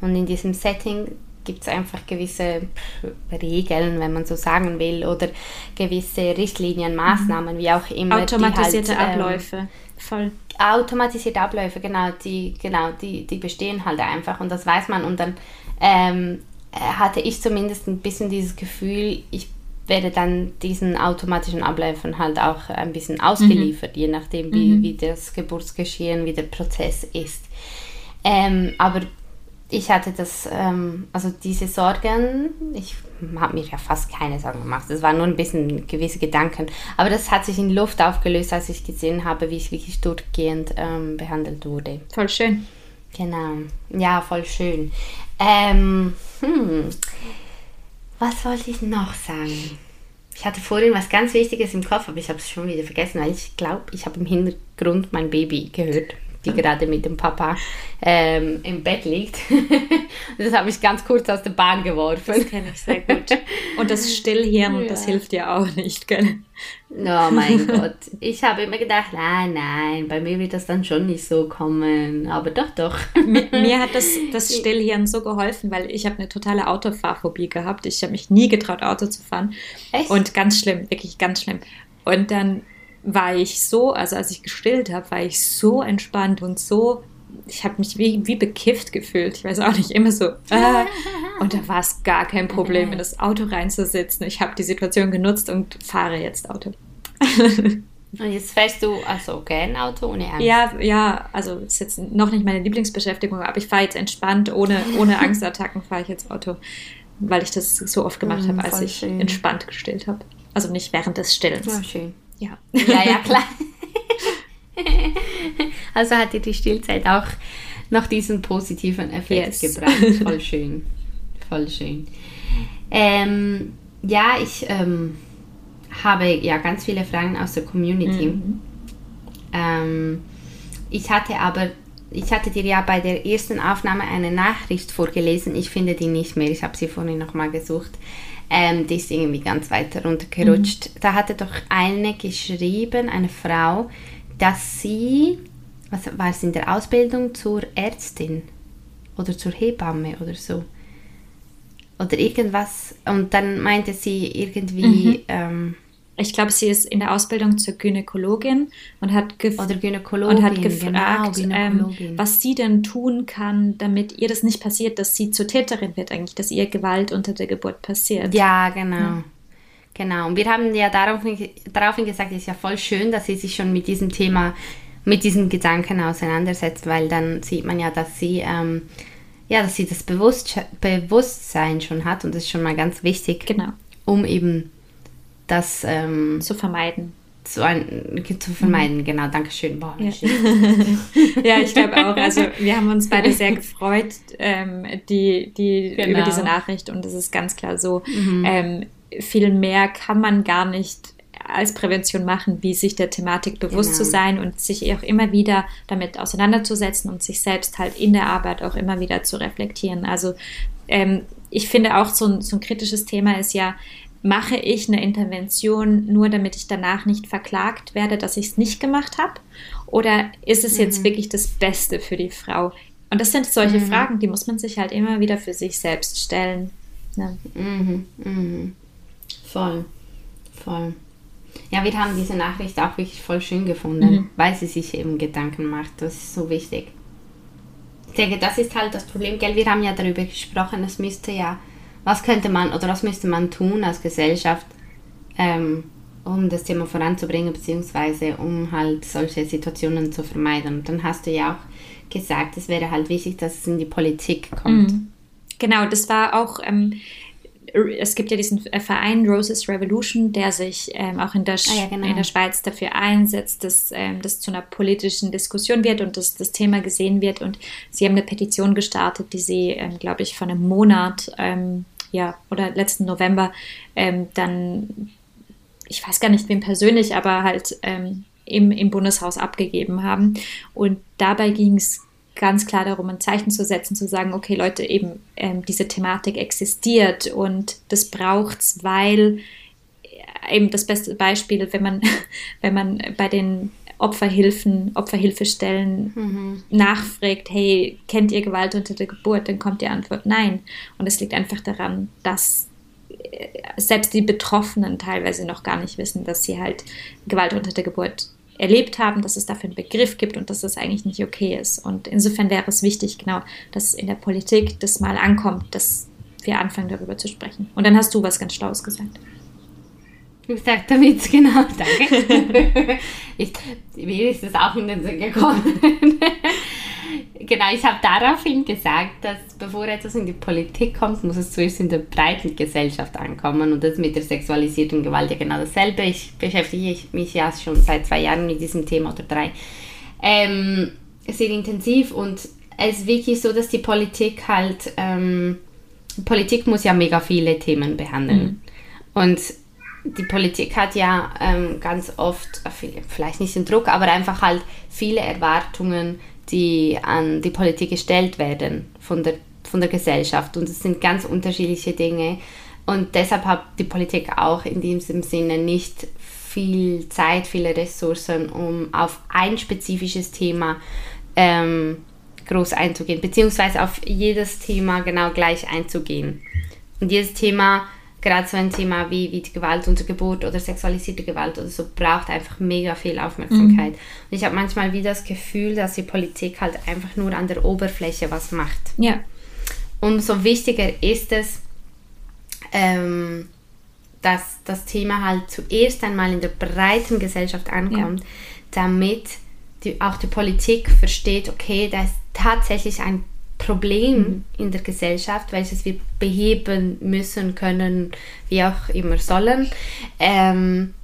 Und in diesem Setting gibt es einfach gewisse Regeln, wenn man so sagen will, oder gewisse Richtlinien, Maßnahmen, mhm. wie auch immer.
Automatisierte halt, ähm, Abläufe. Voll.
Automatisierte Abläufe, genau, die, genau, die, die bestehen halt einfach und das weiß man. Und dann ähm, hatte ich zumindest ein bisschen dieses Gefühl, ich werde dann diesen automatischen Abläufen halt auch ein bisschen ausgeliefert, mhm. je nachdem, wie, mhm. wie das Geburtsgeschehen, wie der Prozess ist. Ähm, aber ich hatte das, ähm, also diese Sorgen, ich habe mir ja fast keine Sorgen gemacht. Es waren nur ein bisschen gewisse Gedanken. Aber das hat sich in Luft aufgelöst, als ich gesehen habe, wie ich wirklich durchgehend ähm, behandelt wurde.
Voll schön.
Genau. Ja, voll schön. Ähm, hm. Was wollte ich noch sagen? Ich hatte vorhin was ganz Wichtiges im Kopf, aber ich habe es schon wieder vergessen, weil ich glaube, ich habe im Hintergrund mein Baby gehört die gerade mit dem Papa ähm, im Bett liegt. das habe ich ganz kurz aus der Bahn geworfen.
Das kenne ich sehr gut. Und das Stillhirn, ja. das hilft ja auch nicht, gell?
Oh mein Gott. Ich habe immer gedacht, nein, nein, bei mir wird das dann schon nicht so kommen. Aber doch, doch.
Mir, mir hat das, das Stillhirn so geholfen, weil ich habe eine totale Autofahrphobie gehabt. Ich habe mich nie getraut, Auto zu fahren. Echt? Und ganz schlimm, wirklich ganz schlimm. Und dann war ich so, also als ich gestillt habe, war ich so entspannt und so, ich habe mich wie, wie bekifft gefühlt. Ich weiß auch nicht, immer so. Äh, und da war es gar kein Problem, in das Auto reinzusitzen. Ich habe die Situation genutzt und fahre jetzt Auto.
Und jetzt fährst du also okay ein Auto ohne Angst?
Ja, ja, also ist jetzt noch nicht meine Lieblingsbeschäftigung, aber ich fahre jetzt entspannt, ohne, ohne Angstattacken fahre ich jetzt Auto, weil ich das so oft gemacht mm, habe, als ich schön. entspannt gestillt habe. Also nicht während des Stillens.
Ja, schön. Ja. Ja, ja, klar. also hat dir die Stillzeit auch noch diesen positiven Effekt yes. gebracht. Voll schön. Voll schön. Ähm, ja, ich ähm, habe ja ganz viele Fragen aus der Community. Mhm. Ähm, ich hatte aber, ich hatte dir ja bei der ersten Aufnahme eine Nachricht vorgelesen. Ich finde die nicht mehr. Ich habe sie vorhin nochmal gesucht. Ähm, die ist irgendwie ganz weit runtergerutscht. Mhm. Da hatte doch eine geschrieben, eine Frau, dass sie, was war es in der Ausbildung zur Ärztin oder zur Hebamme oder so. Oder irgendwas. Und dann meinte sie irgendwie, mhm. ähm,
ich glaube, sie ist in der Ausbildung zur Gynäkologin und hat, gef und hat gefragt, genau, ähm, was sie denn tun kann, damit ihr das nicht passiert, dass sie zur Täterin wird, eigentlich, dass ihr Gewalt unter der Geburt passiert.
Ja, genau. Ja. Genau. Und wir haben ja daraufhin, daraufhin gesagt, es ist ja voll schön, dass sie sich schon mit diesem Thema, mit diesen Gedanken auseinandersetzt, weil dann sieht man ja, dass sie, ähm, ja, dass sie das Bewusst Bewusstsein schon hat und das ist schon mal ganz wichtig,
genau.
um eben das ähm,
zu vermeiden.
Zu, ein, zu vermeiden, mhm. genau, danke schön. Boah,
ja. ja, ich glaube auch. Also wir haben uns beide sehr gefreut, ähm, die, die genau. über diese Nachricht und es ist ganz klar so, mhm. ähm, viel mehr kann man gar nicht als Prävention machen, wie sich der Thematik bewusst genau. zu sein und sich auch immer wieder damit auseinanderzusetzen und sich selbst halt in der Arbeit auch immer wieder zu reflektieren. Also ähm, ich finde auch so ein, so ein kritisches Thema ist ja, mache ich eine Intervention nur, damit ich danach nicht verklagt werde, dass ich es nicht gemacht habe? Oder ist es jetzt mhm. wirklich das Beste für die Frau? Und das sind solche mhm. Fragen, die muss man sich halt immer wieder für sich selbst stellen.
Ne? Mhm. Mhm. Voll, voll. Ja, wir haben diese Nachricht auch wirklich voll schön gefunden, mhm. weil sie sich eben Gedanken macht. Das ist so wichtig. Ich denke, das ist halt das Problem, gell? Wir haben ja darüber gesprochen, es müsste ja was könnte man oder was müsste man tun als Gesellschaft, ähm, um das Thema voranzubringen, beziehungsweise um halt solche Situationen zu vermeiden. Und dann hast du ja auch gesagt, es wäre halt wichtig, dass es in die Politik kommt. Mhm.
Genau, das war auch, ähm, es gibt ja diesen Verein Roses Revolution, der sich ähm, auch in der, ah, ja, genau. in der Schweiz dafür einsetzt, dass ähm, das zu einer politischen Diskussion wird und dass das Thema gesehen wird. Und sie haben eine Petition gestartet, die sie, ähm, glaube ich, vor einem Monat, ähm, ja, oder letzten November ähm, dann, ich weiß gar nicht wem persönlich, aber halt ähm, im, im Bundeshaus abgegeben haben. Und dabei ging es ganz klar darum, ein Zeichen zu setzen, zu sagen, okay Leute, eben ähm, diese Thematik existiert und das braucht es, weil äh, eben das beste Beispiel, wenn man, wenn man bei den Opferhilfen, Opferhilfestellen mhm. nachfragt, hey, kennt ihr Gewalt unter der Geburt? Dann kommt die Antwort nein. Und es liegt einfach daran, dass äh, selbst die Betroffenen teilweise noch gar nicht wissen, dass sie halt Gewalt unter der Geburt erlebt haben, dass es dafür einen Begriff gibt und dass das eigentlich nicht okay ist. Und insofern wäre es wichtig, genau, dass in der Politik das mal ankommt, dass wir anfangen, darüber zu sprechen. Und dann hast du was ganz Schlaues gesagt.
Du sagst damit, genau, danke. ich, mir ist das auch in den Sinn gekommen. genau, ich habe daraufhin gesagt, dass bevor etwas in die Politik kommt, muss es zuerst in der breiten Gesellschaft ankommen. Und das mit der sexualisierten Gewalt ja genau dasselbe. Ich beschäftige mich ja schon seit zwei Jahren mit diesem Thema oder drei. Ähm, sehr intensiv und es ist wirklich so, dass die Politik halt, ähm, Politik muss ja mega viele Themen behandeln. Mhm. Und die Politik hat ja ähm, ganz oft, vielleicht nicht den Druck, aber einfach halt viele Erwartungen, die an die Politik gestellt werden von der, von der Gesellschaft. Und es sind ganz unterschiedliche Dinge. Und deshalb hat die Politik auch in diesem Sinne nicht viel Zeit, viele Ressourcen, um auf ein spezifisches Thema ähm, groß einzugehen, beziehungsweise auf jedes Thema genau gleich einzugehen. Und jedes Thema gerade so ein Thema wie, wie die Gewalt unter Geburt oder sexualisierte Gewalt oder so braucht einfach mega viel Aufmerksamkeit. Mhm. Und ich habe manchmal wie das Gefühl, dass die Politik halt einfach nur an der Oberfläche was macht.
Ja.
Umso wichtiger ist es, ähm, dass das Thema halt zuerst einmal in der breiten Gesellschaft ankommt, ja. damit die, auch die Politik versteht, okay, da ist tatsächlich ein Problem mhm. in der Gesellschaft, welches wir beheben müssen, können, wie auch immer sollen. Ähm,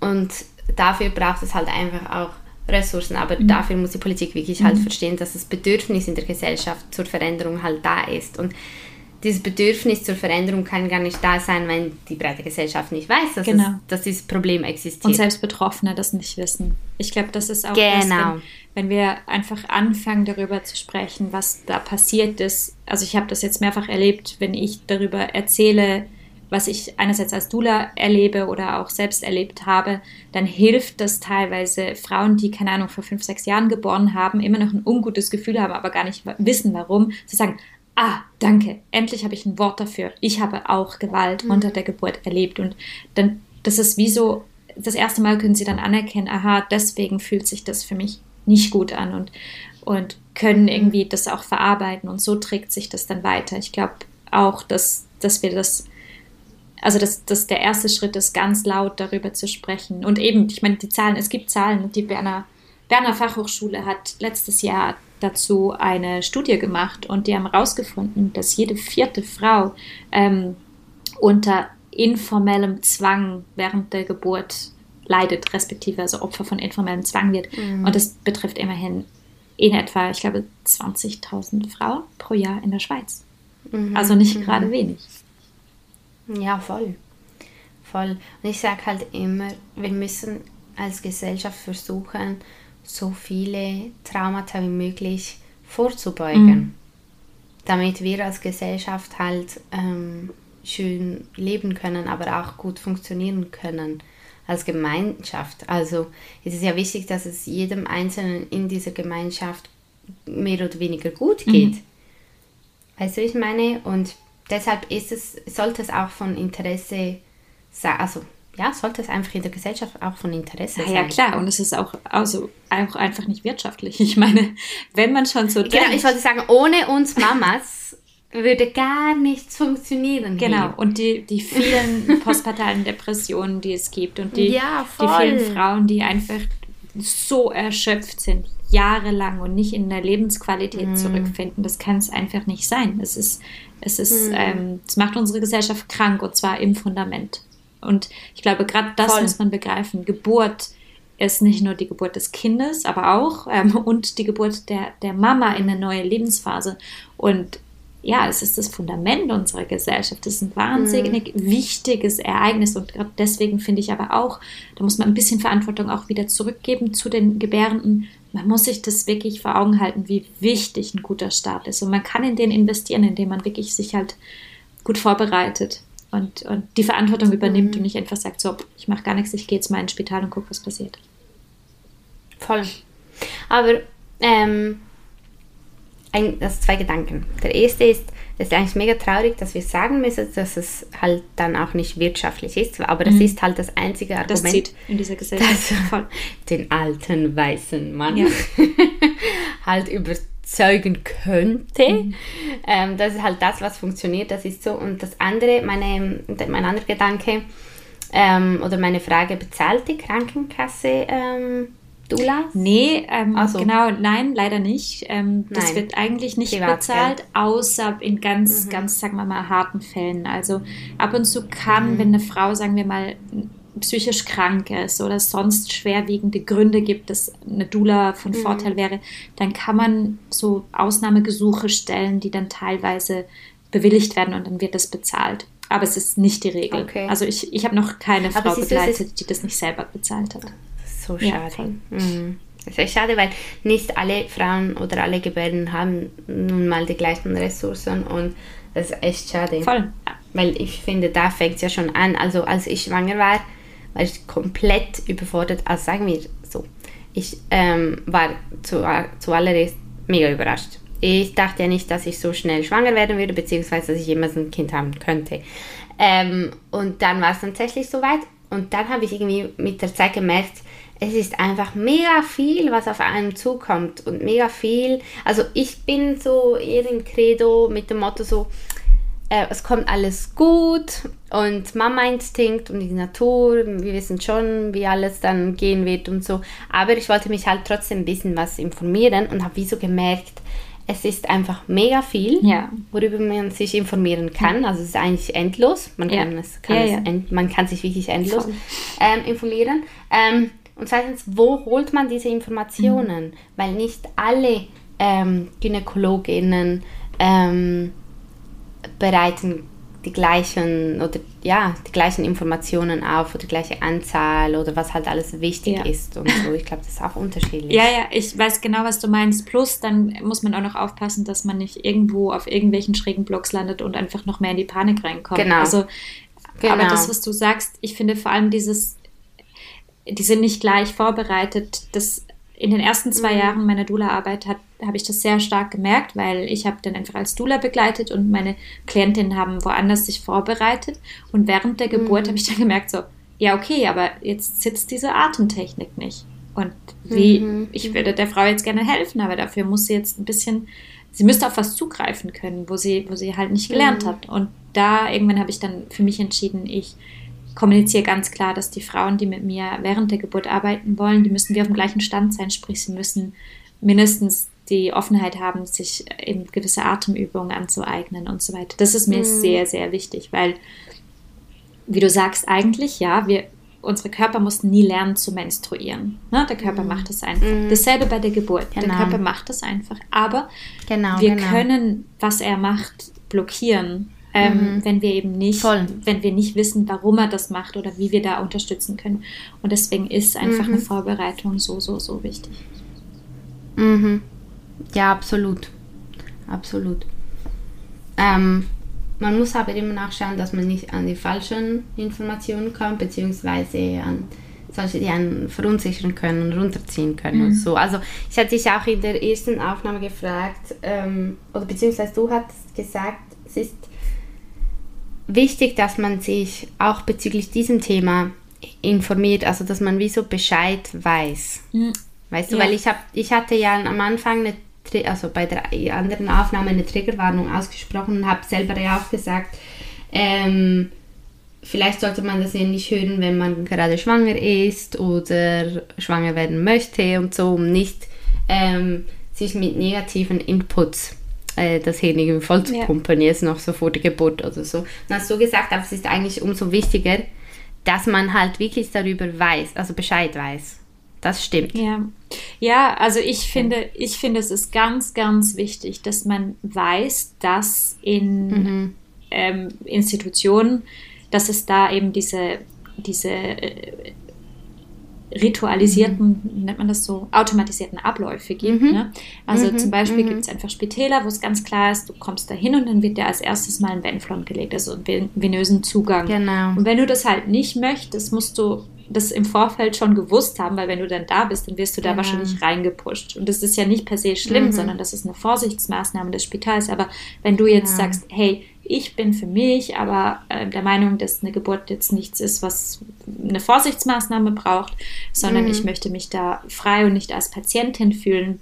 und dafür braucht es halt einfach auch Ressourcen, aber mhm. dafür muss die Politik wirklich halt mhm. verstehen, dass das Bedürfnis in der Gesellschaft zur Veränderung halt da ist. Und dieses Bedürfnis zur Veränderung kann gar nicht da sein, wenn die breite Gesellschaft nicht weiß, dass, genau. es, dass dieses Problem existiert.
Und selbst Betroffene das nicht wissen. Ich glaube, das ist auch genau. das, wenn, wenn, wir einfach anfangen, darüber zu sprechen, was da passiert ist. Also ich habe das jetzt mehrfach erlebt, wenn ich darüber erzähle, was ich einerseits als Dula erlebe oder auch selbst erlebt habe, dann hilft das teilweise Frauen, die, keine Ahnung, vor fünf, sechs Jahren geboren haben, immer noch ein ungutes Gefühl haben, aber gar nicht wissen, warum. Sie sagen, ah, danke, endlich habe ich ein Wort dafür. Ich habe auch Gewalt mhm. unter der Geburt erlebt. Und dann, das ist wie so, das erste Mal können sie dann anerkennen, aha, deswegen fühlt sich das für mich nicht gut an und, und können irgendwie das auch verarbeiten und so trägt sich das dann weiter. Ich glaube auch, dass, dass wir das, also dass, dass der erste Schritt ist, ganz laut darüber zu sprechen. Und eben, ich meine, die Zahlen, es gibt Zahlen, die Berner, Berner Fachhochschule hat letztes Jahr dazu eine Studie gemacht und die haben herausgefunden, dass jede vierte Frau ähm, unter informellem Zwang während der Geburt leidet, respektive also Opfer von informellem Zwang wird. Mhm. Und das betrifft immerhin in etwa, ich glaube, 20.000 Frauen pro Jahr in der Schweiz. Mhm. Also nicht mhm. gerade wenig.
Ja, voll. Voll. Und ich sage halt immer, wir müssen als Gesellschaft versuchen, so viele Traumata wie möglich vorzubeugen, mhm. damit wir als Gesellschaft halt ähm, schön leben können, aber auch gut funktionieren können als Gemeinschaft. Also es ist ja wichtig, dass es jedem Einzelnen in dieser Gemeinschaft mehr oder weniger gut mhm. geht. Mhm. Weißt du, ich meine? Und deshalb ist es, sollte es auch von Interesse sein, also ja, sollte es einfach in der Gesellschaft auch von Interesse
sein. Ja, klar, und es ist auch, also auch einfach nicht wirtschaftlich. Ich meine, wenn man schon so
denkt. Genau, ich wollte sagen, ohne uns Mamas würde gar nichts funktionieren.
Genau, hier. und die, die vielen postpartalen Depressionen, die es gibt und die,
ja,
die vielen Frauen, die einfach so erschöpft sind, jahrelang und nicht in der Lebensqualität mhm. zurückfinden. Das kann es einfach nicht sein. Es ist, es ist, mhm. ähm, es macht unsere Gesellschaft krank und zwar im Fundament. Und ich glaube, gerade das Voll. muss man begreifen. Geburt ist nicht nur die Geburt des Kindes, aber auch ähm, und die Geburt der, der Mama in eine neue Lebensphase. Und ja, es ist das Fundament unserer Gesellschaft. Das ist ein wahnsinnig mhm. wichtiges Ereignis und deswegen finde ich aber auch, da muss man ein bisschen Verantwortung auch wieder zurückgeben zu den Gebärenden. Man muss sich das wirklich vor Augen halten, wie wichtig ein guter Start ist. Und man kann in den investieren, indem man wirklich sich halt gut vorbereitet und, und die Verantwortung übernimmt mhm. und nicht einfach sagt, so, ich mache gar nichts, ich gehe jetzt mal ins Spital und gucke, was passiert.
Voll. Aber ähm, ein, also zwei Gedanken. Der erste ist, es ist eigentlich mega traurig, dass wir sagen müssen, dass es halt dann auch nicht wirtschaftlich ist, aber das mhm. ist halt das einzige Argument. Das zieht
in dieser Gesellschaft voll.
den alten weißen Mann ja. halt überzeugen könnte. Mhm. Ähm, das ist halt das, was funktioniert, das ist so. Und das andere, meine, mein anderer Gedanke ähm, oder meine Frage, bezahlt die Krankenkasse ähm, Dula?
Nee, ähm, so. genau, nein, leider nicht. Ähm, das nein. wird eigentlich nicht Privat bezahlt, außer in ganz, mhm. ganz, sagen wir mal, harten Fällen. Also ab und zu kann, mhm. wenn eine Frau, sagen wir mal, psychisch krank ist oder es sonst schwerwiegende Gründe gibt, dass eine Dula von mhm. Vorteil wäre, dann kann man so Ausnahmegesuche stellen, die dann teilweise bewilligt werden und dann wird das bezahlt. Aber es ist nicht die Regel. Okay. Also ich, ich habe noch keine Frau begleitet, die das nicht selber bezahlt hat
so schade. Ja, mhm. Das ist echt schade, weil nicht alle Frauen oder alle Gebärden haben nun mal die gleichen Ressourcen und das ist echt schade.
Voll.
Weil ich finde, da fängt es ja schon an. Also als ich schwanger war, war ich komplett überfordert. Also sagen wir so, ich ähm, war zu, zuallererst mega überrascht. Ich dachte ja nicht, dass ich so schnell schwanger werden würde, beziehungsweise dass ich jemals ein Kind haben könnte. Ähm, und dann war es tatsächlich soweit. Und dann habe ich irgendwie mit der Zeit gemerkt, es ist einfach mega viel, was auf einen zukommt und mega viel. Also ich bin so eher im Credo mit dem Motto so, äh, es kommt alles gut und Mama-Instinkt und die Natur, wir wissen schon, wie alles dann gehen wird und so. Aber ich wollte mich halt trotzdem ein bisschen was informieren und habe wie so gemerkt, es ist einfach mega viel, ja. worüber man sich informieren kann. Ja. Also es ist eigentlich endlos. Man kann, ja. es, kann es end, man kann sich wirklich endlos ähm, informieren. Ähm, und zweitens, wo holt man diese Informationen? Mhm. Weil nicht alle ähm, Gynäkologinnen ähm, bereiten die gleichen oder ja, die gleichen Informationen auf oder die gleiche Anzahl oder was halt alles wichtig ja. ist und so. Ich glaube, das ist auch unterschiedlich.
Ja, ja, ich weiß genau, was du meinst. Plus, dann muss man auch noch aufpassen, dass man nicht irgendwo auf irgendwelchen schrägen Blogs landet und einfach noch mehr in die Panik reinkommt. Genau. Also, genau. aber das, was du sagst, ich finde vor allem dieses die sind nicht gleich vorbereitet. Das in den ersten zwei mhm. Jahren meiner Dula-Arbeit habe ich das sehr stark gemerkt, weil ich habe dann einfach als Dula begleitet und meine Klientinnen haben woanders sich vorbereitet. Und während der Geburt mhm. habe ich dann gemerkt, so, ja, okay, aber jetzt sitzt diese Atemtechnik nicht. Und wie, mhm. ich würde der Frau jetzt gerne helfen, aber dafür muss sie jetzt ein bisschen, sie müsste auf was zugreifen können, wo sie, wo sie halt nicht gelernt mhm. hat. Und da irgendwann habe ich dann für mich entschieden, ich kommuniziere ganz klar, dass die Frauen, die mit mir während der Geburt arbeiten wollen, die müssen wir auf dem gleichen Stand sein, sprich sie müssen mindestens die Offenheit haben, sich eben gewisse Atemübungen anzueignen und so weiter. Das ist mir mhm. sehr, sehr wichtig, weil, wie du sagst, eigentlich ja, wir, unsere Körper mussten nie lernen zu menstruieren. Ne? Der Körper mhm. macht das einfach. Mhm. Dasselbe bei der Geburt. Genau. Der Körper macht das einfach. Aber genau, wir genau. können, was er macht, blockieren ähm, mhm. wenn wir eben nicht, Voll. wenn wir nicht wissen, warum er das macht oder wie wir da unterstützen können. Und deswegen ist einfach mhm. eine Vorbereitung so, so, so wichtig.
Mhm. Ja, absolut. Absolut. Ähm, man muss aber immer nachschauen, dass man nicht an die falschen Informationen kommt, beziehungsweise an solche, die einen verunsichern können und runterziehen können mhm. und so. Also ich hatte dich auch in der ersten Aufnahme gefragt, ähm, oder beziehungsweise du hast gesagt, es ist wichtig, dass man sich auch bezüglich diesem Thema informiert, also dass man wie so Bescheid weiß. Mhm. Weißt du, ja. weil ich, hab, ich hatte ja am Anfang eine also bei der anderen Aufnahme eine Triggerwarnung ausgesprochen und habe selber ja auch gesagt, ähm, vielleicht sollte man das ja nicht hören, wenn man gerade schwanger ist oder schwanger werden möchte und so, um nicht ähm, sich mit negativen Inputs äh, das irgendwie voll zu pumpen, ja. jetzt noch so vor der Geburt oder so. Und hast du gesagt, aber es ist eigentlich umso wichtiger, dass man halt wirklich darüber weiß, also Bescheid weiß. Das stimmt.
Ja, ja also ich finde, ich finde, es ist ganz, ganz wichtig, dass man weiß, dass in mhm. ähm, Institutionen, dass es da eben diese, diese äh, ritualisierten, mhm. nennt man das so, automatisierten Abläufe gibt. Mhm. Ne? Also mhm. zum Beispiel mhm. gibt es einfach Spitäler, wo es ganz klar ist, du kommst da hin und dann wird dir als erstes mal ein Venflon gelegt, also einen venösen Zugang. Genau. Und wenn du das halt nicht möchtest, musst du das im Vorfeld schon gewusst haben, weil wenn du dann da bist, dann wirst du da genau. wahrscheinlich reingepusht. Und das ist ja nicht per se schlimm, mhm. sondern das ist eine Vorsichtsmaßnahme des Spitals. Aber wenn du jetzt ja. sagst, hey, ich bin für mich aber äh, der Meinung, dass eine Geburt jetzt nichts ist, was eine Vorsichtsmaßnahme braucht, sondern mhm. ich möchte mich da frei und nicht als Patientin fühlen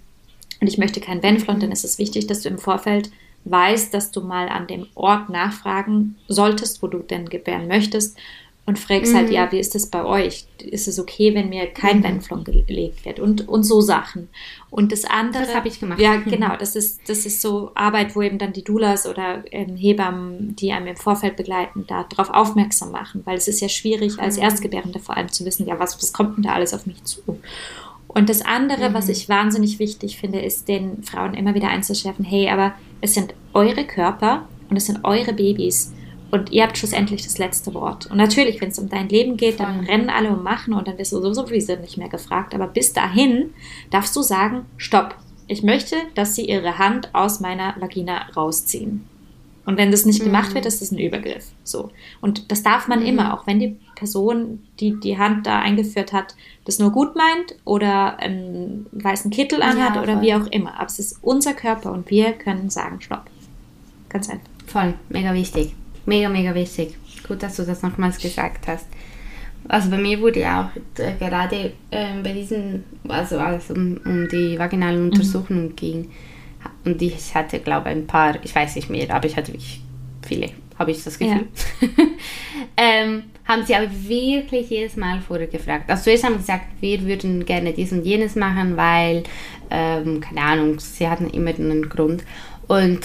und ich möchte kein Venflon, mhm. dann ist es wichtig, dass du im Vorfeld weißt, dass du mal an dem Ort nachfragen solltest, wo du denn gebären möchtest und fragst halt, mhm. halt, ja, wie ist das bei euch? Ist es okay, wenn mir kein mhm. Benflon gelegt wird? Und, und so Sachen. Und das andere.
Das habe ich gemacht.
Ja, genau. Das ist, das ist so Arbeit, wo eben dann die Doulas oder ähm, Hebammen, die einem im Vorfeld begleiten, da darauf aufmerksam machen. Weil es ist ja schwierig, als mhm. Erstgebärende vor allem zu wissen, ja, was, was kommt denn da alles auf mich zu? Und das andere, mhm. was ich wahnsinnig wichtig finde, ist den Frauen immer wieder einzuschärfen, hey, aber es sind eure Körper und es sind eure Babys. Und ihr habt schlussendlich das letzte Wort. Und natürlich, wenn es um dein Leben geht, dann rennen alle und machen und dann wirst du sowieso nicht mehr gefragt. Aber bis dahin darfst du sagen, stopp. Ich möchte, dass sie ihre Hand aus meiner Vagina rausziehen. Und wenn das nicht gemacht mhm. wird, ist das ein Übergriff. So. Und das darf man mhm. immer, auch wenn die Person, die die Hand da eingeführt hat, das nur gut meint oder einen weißen Kittel anhat ja, oder wie auch immer. Aber es ist unser Körper und wir können sagen, stopp. Ganz einfach.
Voll, mega wichtig. Mega, mega wichtig. Gut, dass du das nochmals gesagt hast. Also bei mir wurde ja auch äh, gerade äh, bei diesen, also als um, um die vaginalen mhm. Untersuchungen mhm. ging, und ich hatte, glaube ich, ein paar, ich weiß nicht mehr, aber ich hatte wirklich viele, habe ich das Gefühl. Ja. ähm, haben sie aber wirklich jedes Mal vorher gefragt. Also zuerst haben sie gesagt, wir würden gerne dies und jenes machen, weil, ähm, keine Ahnung, sie hatten immer einen Grund. Und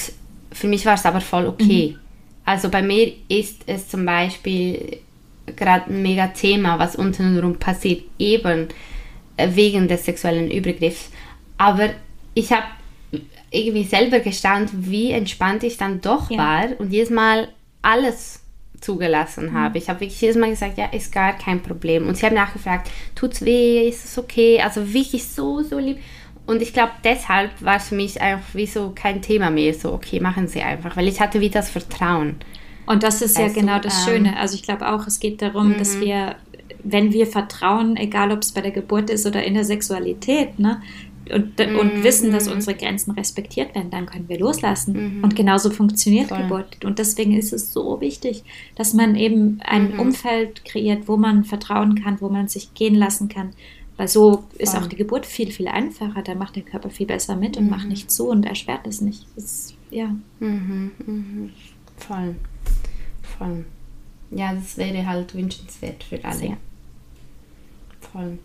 für mich war es aber voll okay. Mhm. Also bei mir ist es zum Beispiel gerade ein mega Thema, was untenrum passiert, eben wegen des sexuellen Übergriffs. Aber ich habe irgendwie selber gestaunt, wie entspannt ich dann doch ja. war und jedes Mal alles zugelassen mhm. habe. Ich habe wirklich jedes Mal gesagt, ja, ist gar kein Problem. Und sie haben nachgefragt, tut's weh, ist es okay? Also wirklich so, so lieb. Und ich glaube, deshalb war es für mich einfach wie so kein Thema mehr. So, okay, machen Sie einfach, weil ich hatte wie das Vertrauen.
Und das ist ja genau du, das Schöne. Ähm, also ich glaube auch, es geht darum, mhm. dass wir, wenn wir vertrauen, egal ob es bei der Geburt ist oder in der Sexualität, ne, und, mhm. und wissen, dass unsere Grenzen respektiert werden, dann können wir loslassen. Mhm. Und genauso funktioniert Voll. Geburt. Und deswegen ist es so wichtig, dass man eben ein mhm. Umfeld kreiert, wo man vertrauen kann, wo man sich gehen lassen kann, weil so ist auch die Geburt viel, viel einfacher. Da macht der Körper viel besser mit und mhm. macht nicht zu und erschwert es nicht. Das, ja.
Mhm, mhm. Voll. Voll. Ja, das wäre halt wünschenswert für alle. Sehr. Voll.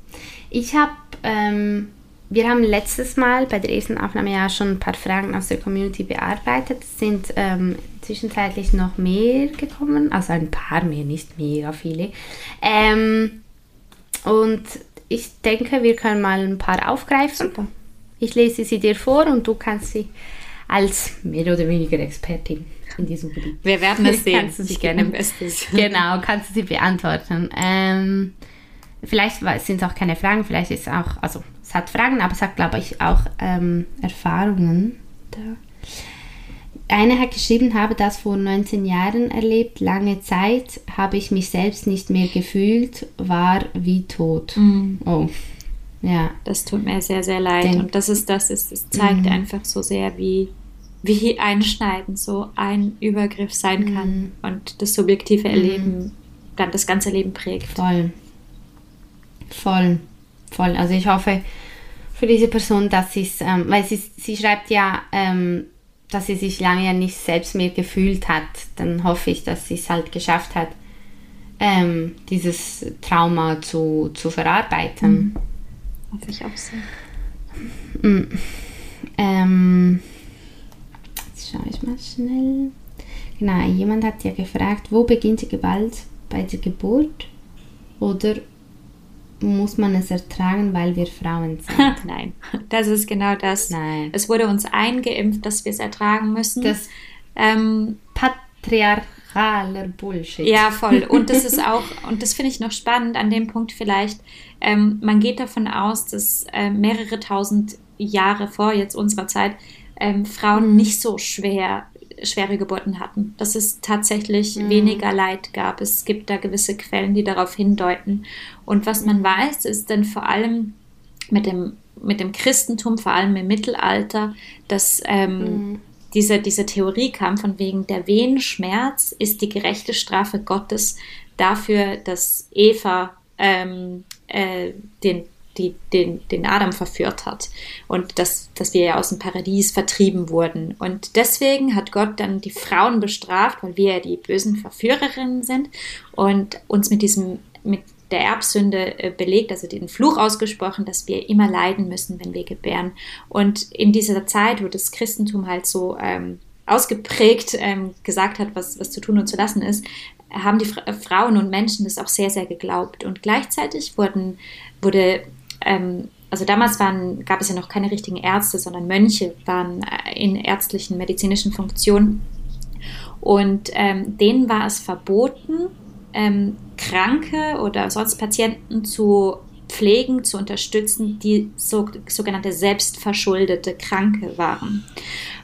Ich habe, ähm, wir haben letztes Mal bei der ersten Aufnahme ja schon ein paar Fragen aus der Community bearbeitet. Es sind ähm, zwischenzeitlich noch mehr gekommen, also ein paar mehr, nicht mega viele. Ähm, und ich denke, wir können mal ein paar aufgreifen. Super. Ich lese sie dir vor und du kannst sie als mehr oder weniger Expertin in diesem Gebiet.
Wir werden es sehen.
Kannst du sie gerne Bestes. Genau, kannst du sie beantworten. Ähm, vielleicht sind es auch keine Fragen, vielleicht ist es auch, also es hat Fragen, aber es hat, glaube ich, auch ähm, Erfahrungen. Da. Eine hat geschrieben, habe das vor 19 Jahren erlebt. Lange Zeit habe ich mich selbst nicht mehr gefühlt, war wie tot. Mhm. Oh,
ja. Das tut mir sehr, sehr leid. Den, und das ist das, ist, es zeigt mhm. einfach so sehr, wie, wie einschneidend so ein Übergriff sein mhm. kann und das subjektive mhm. Erleben dann das ganze Leben prägt.
Voll. Voll. Voll. Also ich hoffe für diese Person, dass sie es, ähm, weil sie, sie schreibt ja, ähm, dass sie sich lange ja nicht selbst mehr gefühlt hat, dann hoffe ich, dass sie es halt geschafft hat, ähm, dieses Trauma zu, zu verarbeiten. Mhm.
Hoffe ich auch sehr.
Mm. Ähm, jetzt schaue ich mal schnell. Genau, jemand hat ja gefragt, wo beginnt die Gewalt bei der Geburt? Oder muss man es ertragen, weil wir Frauen sind?
Nein, das ist genau das.
Nein.
Es wurde uns eingeimpft, dass wir es ertragen müssen.
Das
ähm,
patriarchaler Bullshit.
Ja, voll. Und das ist auch, und das finde ich noch spannend an dem Punkt vielleicht, ähm, man geht davon aus, dass äh, mehrere tausend Jahre vor jetzt unserer Zeit ähm, Frauen mhm. nicht so schwer schwere Geburten hatten, dass es tatsächlich mhm. weniger Leid gab. Es gibt da gewisse Quellen, die darauf hindeuten. Und was man weiß, ist dann vor allem mit dem, mit dem Christentum, vor allem im Mittelalter, dass ähm, mhm. diese, diese Theorie kam von wegen der Wehenschmerz ist die gerechte Strafe Gottes dafür, dass Eva ähm, äh, den die den, den Adam verführt hat und dass, dass wir ja aus dem Paradies vertrieben wurden. Und deswegen hat Gott dann die Frauen bestraft, weil wir ja die bösen Verführerinnen sind und uns mit diesem, mit der Erbsünde äh, belegt, also den Fluch ausgesprochen, dass wir immer leiden müssen, wenn wir gebären. Und in dieser Zeit, wo das Christentum halt so ähm, ausgeprägt ähm, gesagt hat, was, was zu tun und zu lassen ist, haben die Fra Frauen und Menschen das auch sehr, sehr geglaubt. Und gleichzeitig wurden, wurde ähm, also damals waren, gab es ja noch keine richtigen Ärzte, sondern Mönche waren äh, in ärztlichen, medizinischen Funktionen. Und ähm, denen war es verboten, ähm, Kranke oder sonst Patienten zu pflegen, zu unterstützen, die so, sogenannte selbstverschuldete Kranke waren.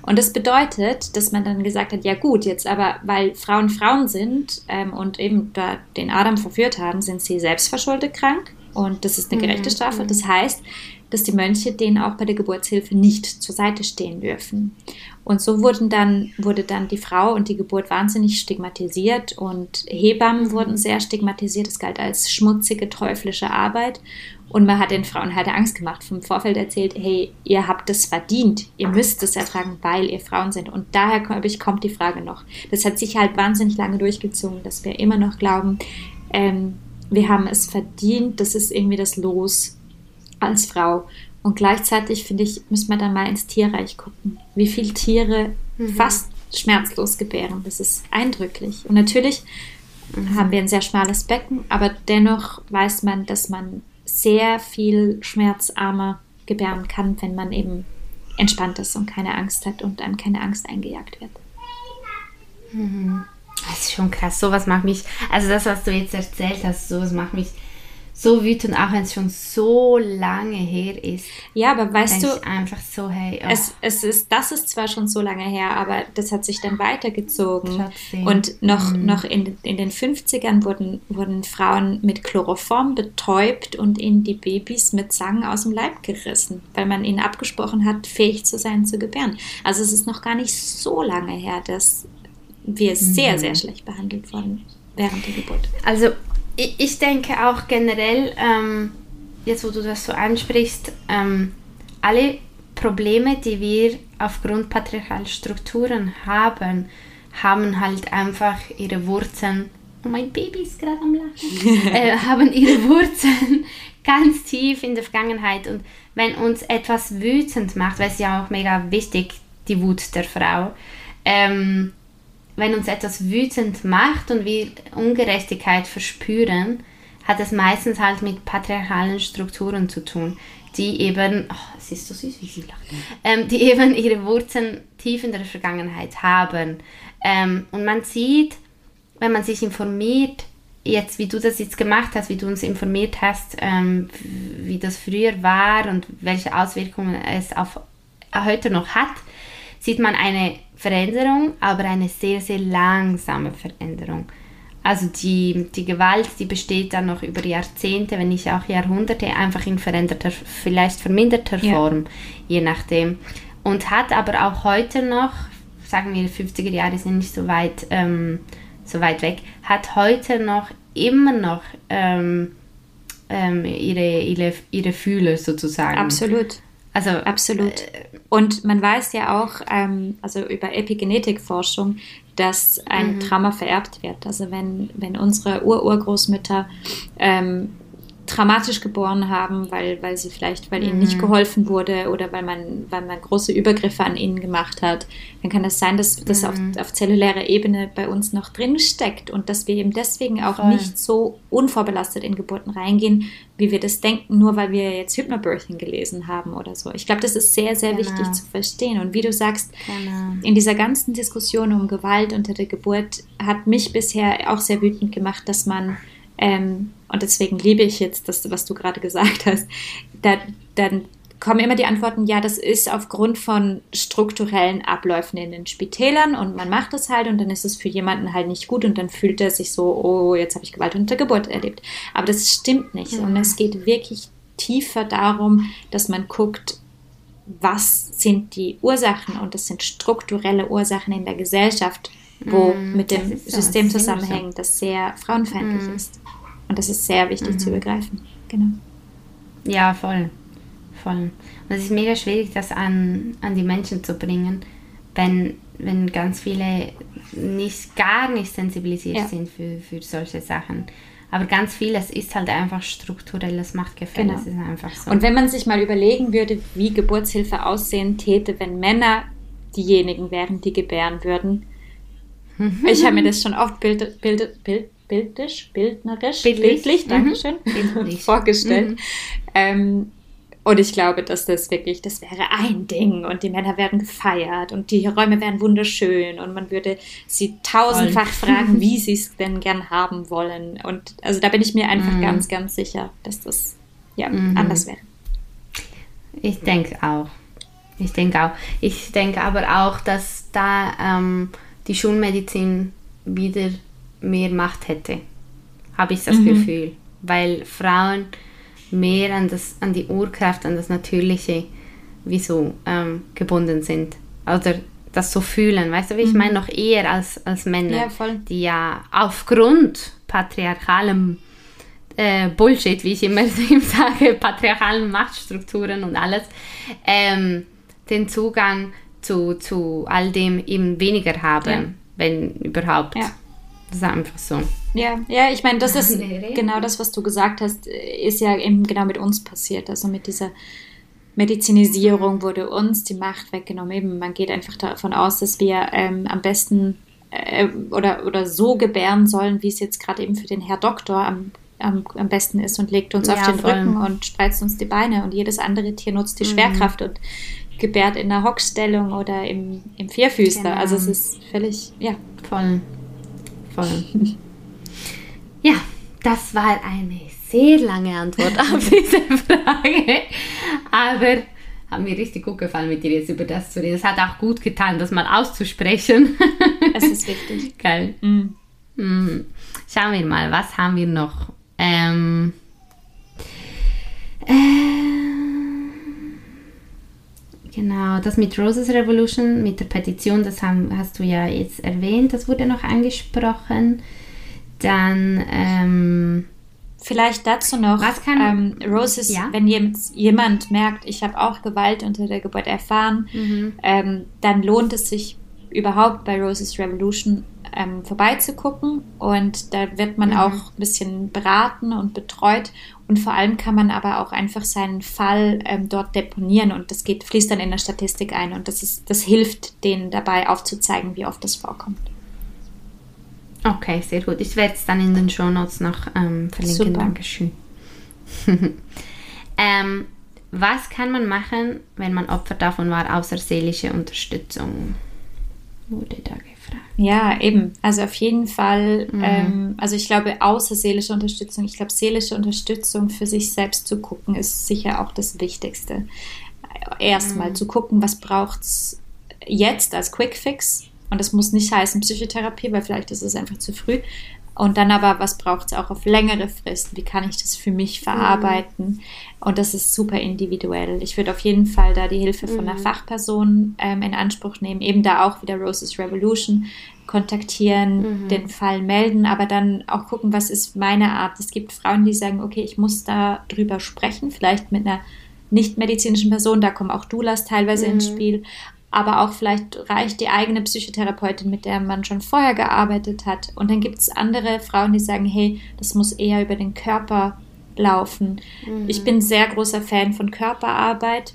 Und das bedeutet, dass man dann gesagt hat, ja gut, jetzt aber, weil Frauen Frauen sind ähm, und eben da den Adam verführt haben, sind sie selbstverschuldet krank und das ist eine gerechte mhm. Strafe. Das heißt, dass die Mönche denen auch bei der Geburtshilfe nicht zur Seite stehen dürfen. Und so wurden dann, wurde dann die Frau und die Geburt wahnsinnig stigmatisiert und Hebammen mhm. wurden sehr stigmatisiert. Es galt als schmutzige, teuflische Arbeit. Und man hat den Frauen halt Angst gemacht, vom Vorfeld erzählt, hey, ihr habt es verdient, ihr müsst es ertragen, weil ihr Frauen sind. Und daher, glaube ich, kommt die Frage noch. Das hat sich halt wahnsinnig lange durchgezogen, dass wir immer noch glauben, ähm, wir haben es verdient, das ist irgendwie das Los als Frau. Und gleichzeitig, finde ich, müssen wir dann mal ins Tierreich gucken. Wie viele Tiere mhm. fast schmerzlos gebären. Das ist eindrücklich. Und natürlich mhm. haben wir ein sehr schmales Becken, aber dennoch weiß man, dass man sehr viel schmerzarmer gebären kann, wenn man eben entspannt ist und keine Angst hat und einem keine Angst eingejagt wird.
Mhm. Das ist schon krass. Sowas macht mich, also das, was du jetzt erzählt hast, sowas macht mich so wütend, auch wenn es schon so lange her ist.
Ja, aber weißt du,
einfach so, hey.
Oh. Es, es ist, das ist zwar schon so lange her, aber das hat sich dann weitergezogen. Trotzdem. Und noch, mhm. noch in, in den 50ern wurden, wurden Frauen mit Chloroform betäubt und ihnen die Babys mit Zangen aus dem Leib gerissen, weil man ihnen abgesprochen hat, fähig zu sein, zu gebären. Also es ist noch gar nicht so lange her, dass wir mhm. sehr, sehr schlecht behandelt wurden während der Geburt.
Also ich, ich denke auch generell, ähm, jetzt wo du das so ansprichst, ähm, alle Probleme, die wir aufgrund patriarchaler Strukturen haben, haben halt einfach ihre Wurzeln, oh mein Baby ist gerade am Lachen, äh, haben ihre Wurzeln ganz tief in der Vergangenheit. Und wenn uns etwas wütend macht, weil es ja auch mega wichtig, die Wut der Frau, ähm, wenn uns etwas wütend macht und wir Ungerechtigkeit verspüren, hat es meistens halt mit patriarchalen Strukturen zu tun, die eben, oh, es ist so süß, wie sie lacht, ähm, die eben ihre Wurzeln tief in der Vergangenheit haben. Ähm, und man sieht, wenn man sich informiert, jetzt wie du das jetzt gemacht hast, wie du uns informiert hast, ähm, wie das früher war und welche Auswirkungen es auf heute noch hat, sieht man eine Veränderung, aber eine sehr, sehr langsame Veränderung. Also die, die Gewalt, die besteht dann noch über Jahrzehnte, wenn nicht auch Jahrhunderte, einfach in veränderter, vielleicht verminderter ja. Form, je nachdem. Und hat aber auch heute noch, sagen wir, 50er Jahre sind nicht so weit, ähm, so weit weg, hat heute noch immer noch ähm, ähm, ihre, ihre, ihre Fühler sozusagen.
Absolut. Also absolut. Äh, und man weiß ja auch, ähm, also über Epigenetikforschung, dass ein mhm. Trauma vererbt wird. Also wenn, wenn unsere Ururgroßmütter ähm, traumatisch geboren haben, weil, weil sie vielleicht, weil ihnen nicht mhm. geholfen wurde oder weil man, weil man große Übergriffe an ihnen gemacht hat, dann kann es das sein, dass das mhm. auf, auf zellulärer Ebene bei uns noch drin steckt und dass wir eben deswegen auch Voll. nicht so unvorbelastet in Geburten reingehen, wie wir das denken, nur weil wir jetzt Hypnobirthing gelesen haben oder so. Ich glaube, das ist sehr, sehr genau. wichtig zu verstehen. Und wie du sagst, genau. in dieser ganzen Diskussion um Gewalt unter der Geburt hat mich bisher auch sehr wütend gemacht, dass man ähm, und deswegen liebe ich jetzt das, was du gerade gesagt hast, da, dann kommen immer die Antworten, ja, das ist aufgrund von strukturellen Abläufen in den Spitälern und man macht es halt und dann ist es für jemanden halt nicht gut und dann fühlt er sich so, oh, jetzt habe ich Gewalt unter Geburt erlebt. Aber das stimmt nicht ja. und es geht wirklich tiefer darum, dass man guckt, was sind die Ursachen und das sind strukturelle Ursachen in der Gesellschaft, wo mm, mit dem System zusammenhängt, das sehr frauenfeindlich mm. ist. Und das ist sehr wichtig mhm. zu begreifen. Genau.
Ja, voll. Voll. Und es ist mega schwierig, das an, an die Menschen zu bringen, wenn, wenn ganz viele nicht, gar nicht sensibilisiert ja. sind für, für solche Sachen. Aber ganz vieles ist halt einfach strukturelles Machtgefälle. Genau. Das ist einfach so.
Und wenn man sich mal überlegen würde, wie Geburtshilfe aussehen täte, wenn Männer diejenigen wären, die gebären würden. ich habe mir das schon oft bild, bild, bild, bildisch, bildnerisch, bildlich, bildlich mhm. Dankeschön, bildlich. vorgestellt. Mhm. Ähm, und ich glaube, dass das wirklich, das wäre ein Ding und die Männer werden gefeiert und die Räume wären wunderschön und man würde sie tausendfach Voll. fragen, wie sie es denn gern haben wollen. Und also da bin ich mir einfach mhm. ganz, ganz sicher, dass das ja mhm. anders wäre.
Ich denke auch. Ich denke auch. Ich denke aber auch, dass da ähm, die Schulmedizin wieder mehr Macht hätte, habe ich das mhm. Gefühl, weil Frauen mehr an, das, an die Urkraft, an das Natürliche, wieso ähm, gebunden sind. Oder das so fühlen, weißt du, wie ich mhm. meine, noch eher als, als Männer, ja, die ja aufgrund patriarchalem äh, Bullshit, wie ich immer sage, patriarchalen Machtstrukturen und alles, ähm, den Zugang zu, zu all dem eben weniger haben, ja. wenn überhaupt. Ja. Das ist einfach so.
Ja, ja, ich meine, das ist genau das, was du gesagt hast, ist ja eben genau mit uns passiert. Also mit dieser Medizinisierung wurde uns die Macht weggenommen. Eben, man geht einfach davon aus, dass wir ähm, am besten äh, oder, oder so gebären sollen, wie es jetzt gerade eben für den Herr Doktor am, am, am besten ist und legt uns ja, auf den voll. Rücken und spreizt uns die Beine und jedes andere Tier nutzt die mhm. Schwerkraft und gebärt in der Hockstellung oder im, im Vierfüßler. Genau. Also es ist völlig, ja.
Voll voll. Ja, das war eine sehr lange Antwort auf diese Frage. Aber hat mir richtig gut gefallen, mit dir jetzt über das zu reden. Es hat auch gut getan, das mal auszusprechen.
Es ist wichtig.
Geil. Mm. Mm. Schauen wir mal, was haben wir noch? Ähm, äh, genau, das mit Roses Revolution, mit der Petition, das haben, hast du ja jetzt erwähnt, das wurde noch angesprochen. Dann ähm,
vielleicht dazu noch,
was kann,
ähm, Roses, ja? wenn jemand merkt, ich habe auch Gewalt unter der Geburt erfahren, mhm. ähm, dann lohnt es sich überhaupt bei Roses Revolution ähm, vorbeizugucken und da wird man mhm. auch ein bisschen beraten und betreut und vor allem kann man aber auch einfach seinen Fall ähm, dort deponieren und das geht, fließt dann in der Statistik ein und das, ist, das hilft denen dabei aufzuzeigen, wie oft das vorkommt.
Okay, sehr gut. Ich werde es dann in den Show Notes noch ähm, verlinken. Super. Dankeschön. ähm, was kann man machen, wenn man Opfer davon war, außer seelische Unterstützung? Wurde da gefragt.
Ja, eben. Also auf jeden Fall, mhm. ähm, also ich glaube, außer seelische Unterstützung, ich glaube, seelische Unterstützung für sich selbst zu gucken, ist sicher auch das Wichtigste. Erstmal mhm. zu gucken, was braucht es jetzt als Quickfix und das muss nicht heißen Psychotherapie, weil vielleicht ist es einfach zu früh. Und dann aber, was braucht es auch auf längere Frist? Wie kann ich das für mich verarbeiten? Mhm. Und das ist super individuell. Ich würde auf jeden Fall da die Hilfe von einer mhm. Fachperson ähm, in Anspruch nehmen. Eben da auch wieder Roses Revolution kontaktieren, mhm. den Fall melden, aber dann auch gucken, was ist meine Art. Es gibt Frauen, die sagen, okay, ich muss da drüber sprechen, vielleicht mit einer nicht medizinischen Person, da kommen auch Doulas teilweise mhm. ins Spiel, aber auch vielleicht reicht die eigene Psychotherapeutin, mit der man schon vorher gearbeitet hat. Und dann gibt es andere Frauen, die sagen, hey, das muss eher über den Körper laufen. Mhm. Ich bin sehr großer Fan von Körperarbeit,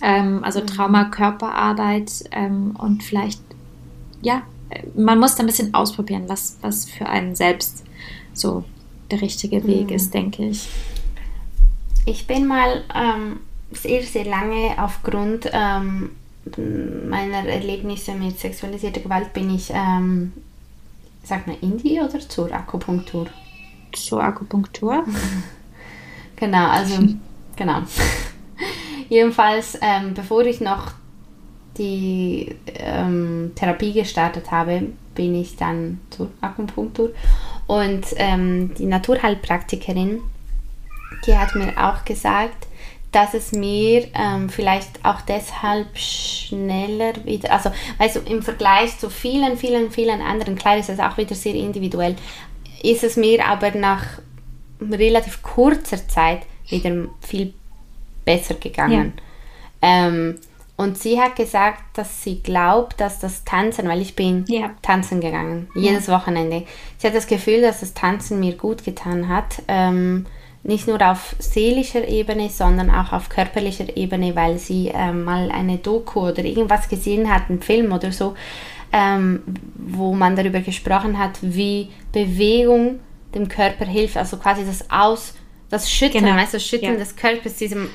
ähm, also mhm. Trauma-Körperarbeit ähm, und vielleicht, ja, man muss da ein bisschen ausprobieren, was, was für einen selbst so der richtige Weg mhm. ist, denke ich.
Ich bin mal ähm, sehr, sehr lange aufgrund ähm, meiner Erlebnisse mit sexualisierter Gewalt bin ich, ähm, sag mal, in die oder zur Akupunktur?
Zur Akupunktur?
genau, also, genau. Jedenfalls, ähm, bevor ich noch die ähm, Therapie gestartet habe, bin ich dann zur Akupunktur. Und ähm, die Naturheilpraktikerin, die hat mir auch gesagt, dass es mir ähm, vielleicht auch deshalb schneller wieder, also weißt du, im Vergleich zu vielen, vielen, vielen anderen, klar ist es auch wieder sehr individuell, ist es mir aber nach relativ kurzer Zeit wieder viel besser gegangen. Ja. Ähm, und sie hat gesagt, dass sie glaubt, dass das Tanzen, weil ich bin ja. tanzen gegangen, jedes ja. Wochenende. Sie hat das Gefühl, dass das Tanzen mir gut getan hat. Ähm, nicht nur auf seelischer Ebene, sondern auch auf körperlicher Ebene, weil sie ähm, mal eine Doku oder irgendwas gesehen hat, einen Film oder so, ähm, wo man darüber gesprochen hat, wie Bewegung dem Körper hilft, also quasi das Aus, das Schütteln, genau. du, das Schütteln ja. des Körpers, diesem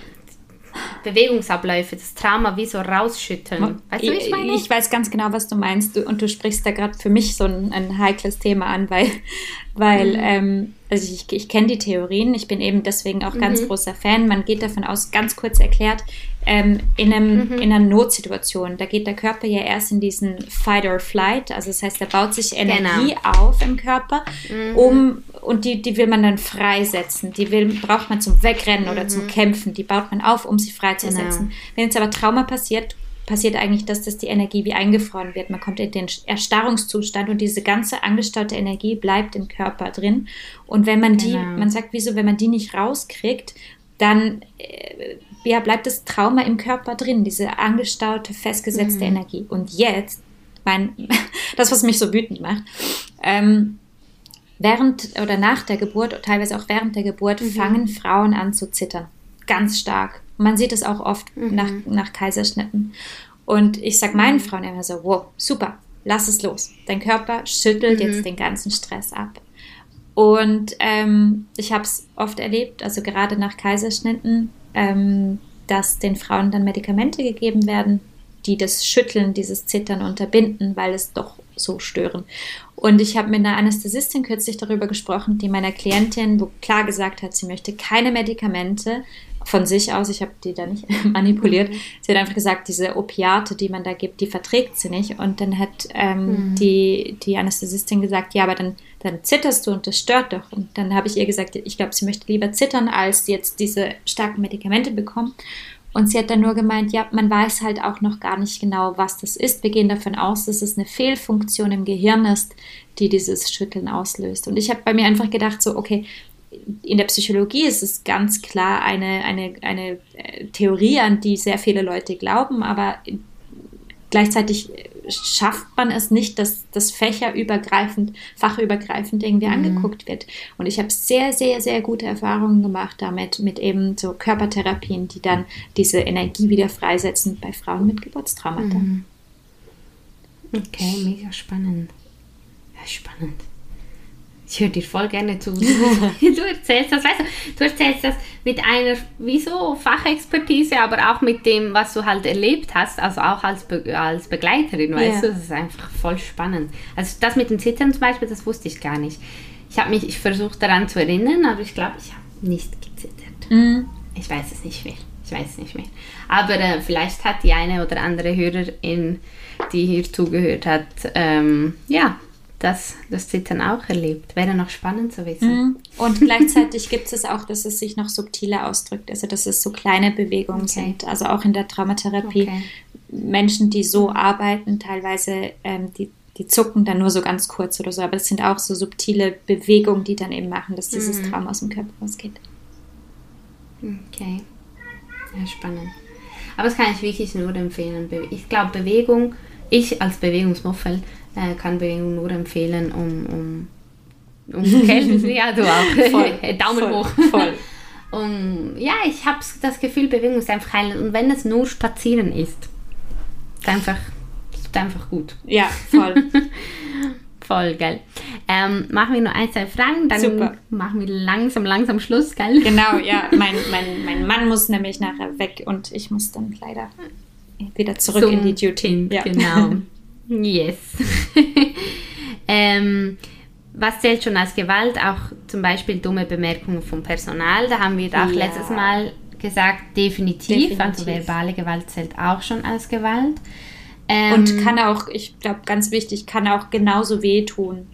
Bewegungsabläufe, das Trauma wie so rausschütteln.
Weißt du, ich meine? Ich weiß ganz genau, was du meinst. und du sprichst da gerade für mich so ein, ein, heikles Thema an, weil, weil mhm. ähm, also ich, ich kenne die Theorien, ich bin eben deswegen auch ganz mhm. großer Fan. Man geht davon aus, ganz kurz erklärt, ähm, in, einem, mhm. in einer Notsituation, da geht der Körper ja erst in diesen Fight or Flight, also das heißt, da baut sich Energie genau. auf im Körper, mhm. um und die, die will man dann freisetzen. Die will, braucht man zum Wegrennen oder zum mhm. Kämpfen. Die baut man auf, um sie freizusetzen. Genau. Wenn jetzt aber Trauma passiert, passiert eigentlich das, dass die Energie wie eingefroren wird. Man kommt in den Erstarrungszustand und diese ganze angestaute Energie bleibt im Körper drin. Und wenn man die, genau. man sagt, wieso, wenn man die nicht rauskriegt, dann äh, ja, bleibt das Trauma im Körper drin, diese angestaute, festgesetzte mhm. Energie. Und jetzt, mein, das, was mich so wütend macht, ähm, während oder nach der Geburt, teilweise auch während der Geburt, mhm. fangen Frauen an zu zittern. Ganz stark. Man sieht es auch oft mhm. nach, nach Kaiserschnitten. Und ich sage meinen mhm. Frauen immer so, wow, super, lass es los. Dein Körper schüttelt mhm. jetzt den ganzen Stress ab. Und ähm, ich habe es oft erlebt, also gerade nach Kaiserschnitten, ähm, dass den Frauen dann Medikamente gegeben werden, die das Schütteln, dieses Zittern unterbinden, weil es doch so stören. Und ich habe mit einer Anästhesistin kürzlich darüber gesprochen, die meiner Klientin wo klar gesagt hat, sie möchte keine Medikamente von sich aus, ich habe die da nicht manipuliert. Sie hat einfach gesagt, diese Opiate, die man da gibt, die verträgt sie nicht. Und dann hat ähm, mhm. die, die Anästhesistin gesagt, ja, aber dann, dann zitterst du und das stört doch. Und dann habe ich ihr gesagt, ich glaube, sie möchte lieber zittern, als jetzt diese starken Medikamente bekommen. Und sie hat dann nur gemeint, ja, man weiß halt auch noch gar nicht genau, was das ist. Wir gehen davon aus, dass es eine Fehlfunktion im Gehirn ist, die dieses Schütteln auslöst. Und ich habe bei mir einfach gedacht, so, okay, in der Psychologie ist es ganz klar eine, eine, eine äh, Theorie, an die sehr viele Leute glauben, aber gleichzeitig schafft man es nicht, dass das fächerübergreifend, fachübergreifend irgendwie mhm. angeguckt wird. Und ich habe sehr, sehr, sehr gute Erfahrungen gemacht damit, mit eben so Körpertherapien, die dann diese Energie wieder freisetzen bei Frauen mit Geburtstraumata. Mhm.
Okay, mega spannend. Ja, spannend ich höre dir voll gerne zu. du erzählst das, weißt du, du erzählst das mit einer, wieso Fachexpertise, aber auch mit dem, was du halt erlebt hast, also auch als, Be als Begleiterin, weißt ja. du, das ist einfach voll spannend. Also das mit dem Zittern zum Beispiel, das wusste ich gar nicht. Ich habe mich, ich versuche daran zu erinnern, aber ich glaube, ich habe nicht gezittert. Mhm. Ich weiß es nicht mehr. Ich weiß es nicht mehr. Aber äh, vielleicht hat die eine oder andere Hörerin, die hier zugehört hat, ähm, ja, das, das Zittern auch erlebt. Wäre noch spannend zu wissen.
Mhm. Und gleichzeitig gibt es auch, dass es sich noch subtiler ausdrückt, also dass es so kleine Bewegungen okay. sind. Also auch in der Traumatherapie. Okay. Menschen, die so arbeiten, teilweise, ähm, die, die zucken dann nur so ganz kurz oder so, aber es sind auch so subtile Bewegungen, die dann eben machen, dass dieses mhm. Trauma aus dem Körper rausgeht.
Okay. Ja, spannend. Aber das kann ich wirklich nur empfehlen. Ich glaube, Bewegung, ich als Bewegungsmuffel, äh, kann Bewegung nur empfehlen, um, um Umgekehrt, ja, du auch.
Voll,
Daumen
voll,
hoch.
voll.
Und ja, ich habe das Gefühl, Bewegung ist einfach heilend. Und wenn es nur spazieren ist, ist einfach, ist einfach gut.
Ja, voll.
Voll, gell. Ähm, machen wir nur ein, zwei Fragen, dann
Super.
machen wir langsam, langsam Schluss, gell?
Genau, ja. Mein, mein, mein Mann muss nämlich nachher weg und ich muss dann leider wieder zurück
Zum
in die Duty. Ja.
Genau. Yes. ähm, was zählt schon als Gewalt? Auch zum Beispiel dumme Bemerkungen vom Personal. Da haben wir auch
Ja.
letztes Mal gesagt, definitiv. Also
Definitiv.
verbale Gewalt zählt auch schon als Gewalt. Ähm,
Und kann auch, ich glaube, ganz wichtig, kann auch genauso wehtun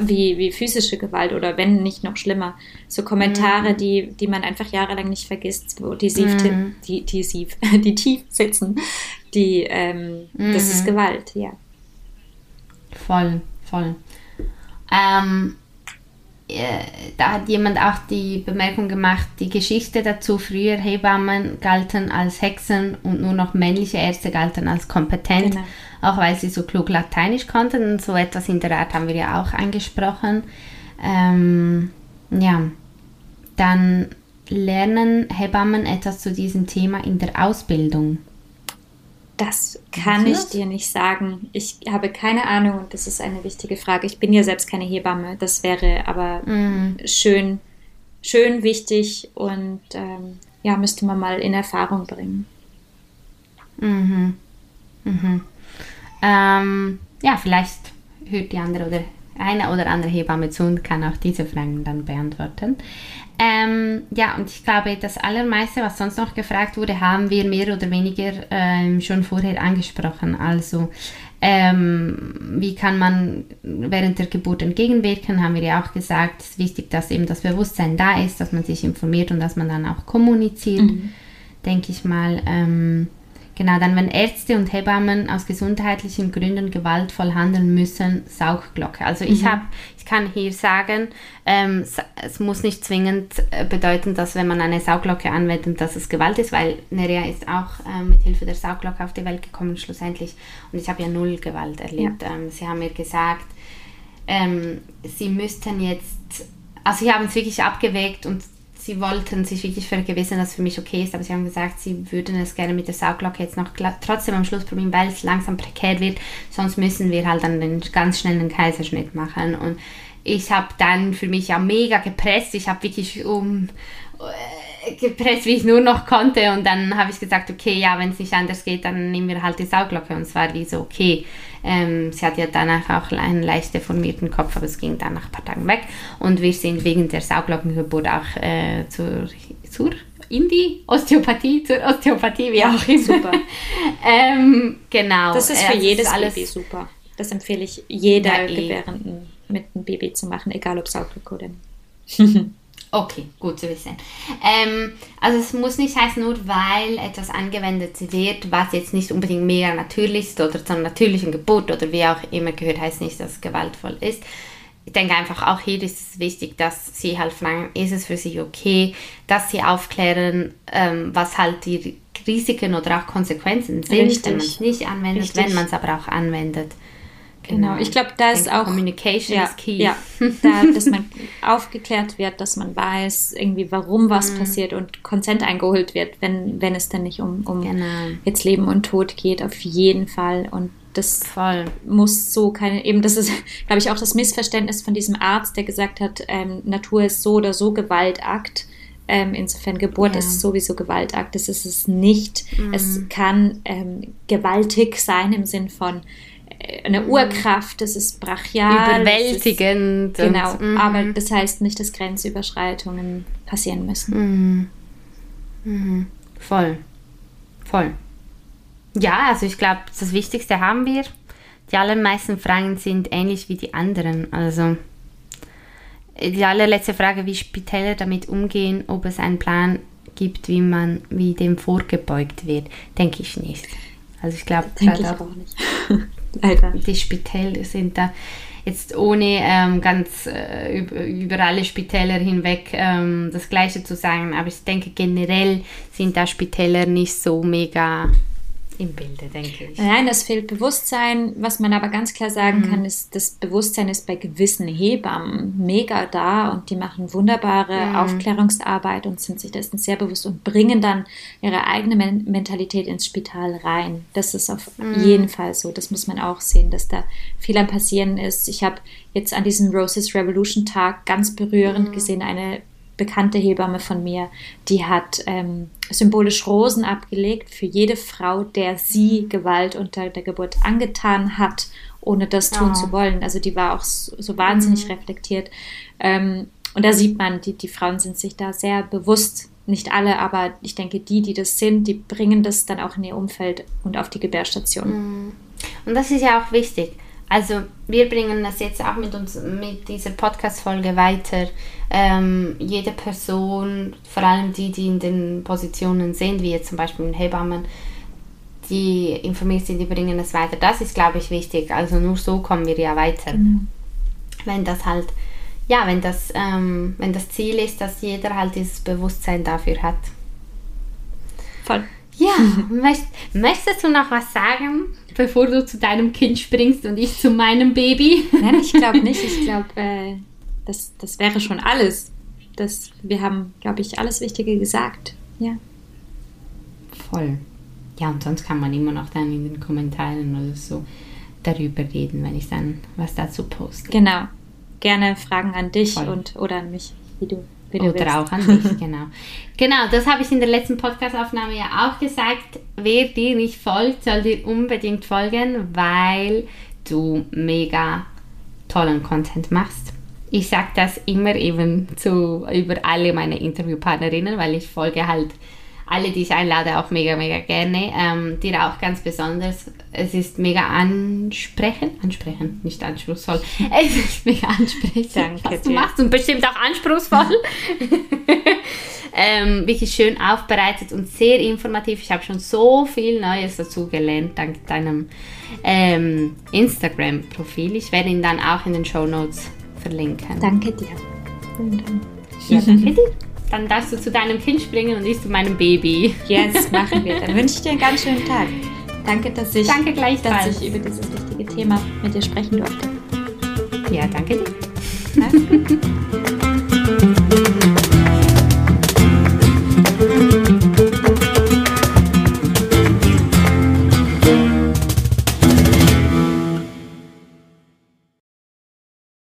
wie, wie physische Gewalt oder wenn nicht noch schlimmer. So Kommentare,
Mhm.
die, die man einfach jahrelang nicht vergisst, wo die, sie,
Mhm.
die, die, sie, die tief sitzen, die, ähm, das ist
Mhm.
Gewalt, ja.
Voll, voll. Ähm, äh, da hat jemand auch die Bemerkung gemacht, die Geschichte dazu, früher Hebammen galten als Hexen und nur noch männliche Ärzte galten als kompetent,
Genau.
auch weil sie so klug Lateinisch konnten. Und so etwas in der Art haben wir ja auch angesprochen. Ähm, ja, dann lernen Hebammen etwas zu diesem Thema in der Ausbildung.
Das kann
du
ich dir nicht sagen. Ich habe keine Ahnung und das ist eine wichtige Frage. Ich bin ja selbst keine Hebamme. Das wäre aber
Mhm.
schön, schön wichtig und ähm, ja, müsste man mal in Erfahrung bringen.
Mhm. Mhm. Ähm, ja, vielleicht hört die andere oder eine oder andere Hebamme zu und kann auch diese Fragen dann beantworten. Ähm, ja, und ich glaube, das Allermeiste, was sonst noch gefragt wurde, haben wir mehr oder weniger ähm, schon vorher angesprochen. Also, ähm, wie kann man während der Geburt entgegenwirken, haben wir ja auch gesagt, es ist wichtig, dass eben das Bewusstsein da ist, dass man sich informiert und dass man dann auch kommuniziert denke ich mal. Genau, dann wenn Ärzte und Hebammen aus gesundheitlichen Gründen gewaltvoll handeln müssen, Saugglocke. Also ich habe, ich kann hier sagen, ähm, es muss nicht zwingend äh, bedeuten, dass wenn man eine Saugglocke anwendet, dass es Gewalt ist, weil Nerea ist auch ähm, mit Hilfe der Saugglocke auf die Welt gekommen schlussendlich und ich habe ja null Gewalt erlebt. Ähm, sie haben mir gesagt, ähm, sie müssten jetzt, also sie haben es wirklich abgewägt und sie wollten sich wirklich vergewissern, dass es für mich okay ist, aber sie haben gesagt, sie würden es gerne mit der Sauglocke jetzt noch trotzdem am Schluss probieren, weil es langsam prekär wird, sonst müssen wir halt dann den ganz schnellen Kaiserschnitt machen. Und ich habe dann für mich ja mega gepresst, ich habe wirklich um gepresst, wie ich nur noch konnte und dann habe ich gesagt, okay, ja, wenn es nicht anders geht, dann nehmen wir halt die Sauglocke und zwar wie so, okay, ähm, sie hat ja danach auch einen leicht deformierten Kopf, aber es ging dann nach ein paar Tagen weg und wir sind wegen der Sauglockengeburt auch äh, zur, zur in die Osteopathie, zur Osteopathie, wie auch immer.
super.
ähm, genau.
Das ist
Äh,
für
also
jedes
alles-
Baby super. Das empfehle ich jeder
Ja, eh.
Gebärenden mit einem Baby zu machen, egal ob Sauglocke oder nicht.
Okay, gut zu wissen. Ähm, also es muss nicht heißen, nur weil etwas angewendet wird, was jetzt nicht unbedingt mega natürlich ist oder zur natürlichen Geburt oder wie auch immer gehört, heißt nicht, dass es gewaltvoll ist. Ich denke einfach auch hier ist es wichtig, dass sie halt fragen, ist es für sie okay, dass sie aufklären, ähm, was halt die Risiken oder auch Konsequenzen sind,
Richtig.
wenn man es nicht anwendet,
Richtig.
wenn man es aber auch anwendet.
Genau, ich glaube, da ist auch
Communication
ja,
is key.
Ja, da, dass man aufgeklärt wird, dass man weiß, irgendwie, warum was
Mhm.
passiert und Konsent eingeholt wird, wenn, wenn es dann nicht um, um
Genau.
jetzt Leben und Tod geht, auf jeden Fall. Und das
Voll.
muss so keine, eben das ist, glaube ich, auch das Missverständnis von diesem Arzt, der gesagt hat, ähm, Natur ist so oder so Gewaltakt. Ähm, insofern Geburt
Ja.
ist sowieso Gewaltakt. Das ist es nicht.
Mhm.
Es kann ähm, gewaltig sein im Sinn von eine Urkraft, das ist brachial. das ist-
Überwältigend.
Genau,
und- mhm.
aber das heißt nicht, dass Grenzüberschreitungen passieren müssen.
Mhm. Mhm. Voll. Voll. Ja, also ich glaube, das Wichtigste haben wir. Die allermeisten Fragen sind ähnlich wie die anderen. Also die allerletzte Frage, wie Spitäler damit umgehen, ob es einen Plan gibt, wie man wie dem vorgebeugt wird, denke ich nicht. Also ich glaube,
Denke ich auch nicht. Leider.
die Spitäler sind da jetzt ohne ähm, ganz äh, über, alle Spitäler hinweg ähm, das Gleiche zu sagen, aber ich denke generell sind da Spitäler nicht so mega im Bilde, denke ich.
Nein, es fehlt Bewusstsein. Was man aber ganz klar sagen mhm. kann, ist, das Bewusstsein ist bei gewissen Hebammen mega da und die machen wunderbare mhm. Aufklärungsarbeit und sind sich dessen sehr bewusst und bringen dann ihre eigene Men Mentalität ins Spital rein. Das ist auf mhm. jeden Fall so. Das muss man auch sehen, dass da viel am Passieren ist. Ich habe jetzt an diesem Roses Revolution Tag ganz berührend mhm. gesehen, eine bekannte Hebamme von mir, die hat ähm, symbolisch Rosen abgelegt für jede Frau, der sie Gewalt unter der Geburt angetan hat, ohne das tun oh. zu wollen. Also die war auch so, so wahnsinnig mhm. reflektiert. Ähm, und da sieht man, die, die Frauen sind sich da sehr bewusst. Nicht alle, aber ich denke, die, die das sind, die bringen das dann auch in ihr Umfeld und auf die Gebärstation.
Mhm. Und das ist ja auch wichtig. Also wir bringen das jetzt auch mit uns mit dieser Podcast-Folge weiter. Ähm, jede Person, vor allem die, die in den Positionen sind, wie jetzt zum Beispiel Hebammen, die informiert sind, die bringen es weiter. Das ist, glaube ich, wichtig. Also nur so kommen wir ja weiter. Mhm. Wenn das halt, ja, wenn das, ähm, wenn das Ziel ist, dass jeder halt dieses Bewusstsein dafür hat.
Voll.
Ja, möcht, möchtest du noch was sagen, bevor du zu deinem Kind springst und ich zu meinem Baby?
Nein, ich glaube nicht. Ich glaube, äh, das, das wäre schon alles. Das, wir haben, glaube ich, alles Wichtige gesagt. Ja.
Voll. Ja, und sonst kann man immer noch dann in den Kommentaren oder so darüber reden, wenn ich dann was dazu poste.
Genau. Gerne Fragen an dich und oder an mich, wie du
oder willst. auch an dich, genau. genau, das habe ich in der letzten Podcast-Aufnahme ja auch gesagt. Wer dir nicht folgt, soll dir unbedingt folgen, weil du mega tollen Content machst. Ich sage das immer eben zu, über alle meine Interviewpartnerinnen, weil ich folge halt alle, die ich einlade, auch mega, mega gerne. Ähm, dir auch ganz besonders. Es ist mega ansprechend, ansprechend, nicht anspruchsvoll. Es ist mega ansprechend, Danke was du dir. machst und bestimmt auch anspruchsvoll. ähm, wirklich schön aufbereitet und sehr informativ. Ich habe schon so viel Neues dazu gelernt, dank deinem ähm, Instagram-Profil. Ich werde ihn dann auch in den Show Notes verlinken.
Danke dir.
Ja, danke dir. Dann darfst du zu deinem Kind springen und ich zu meinem Baby.
Yes, machen wir. Dann wünsche ich dir einen ganz schönen Tag. Danke, dass ich,
danke
dass ich über dieses wichtige Thema mit dir sprechen durfte.
Ja, danke dir.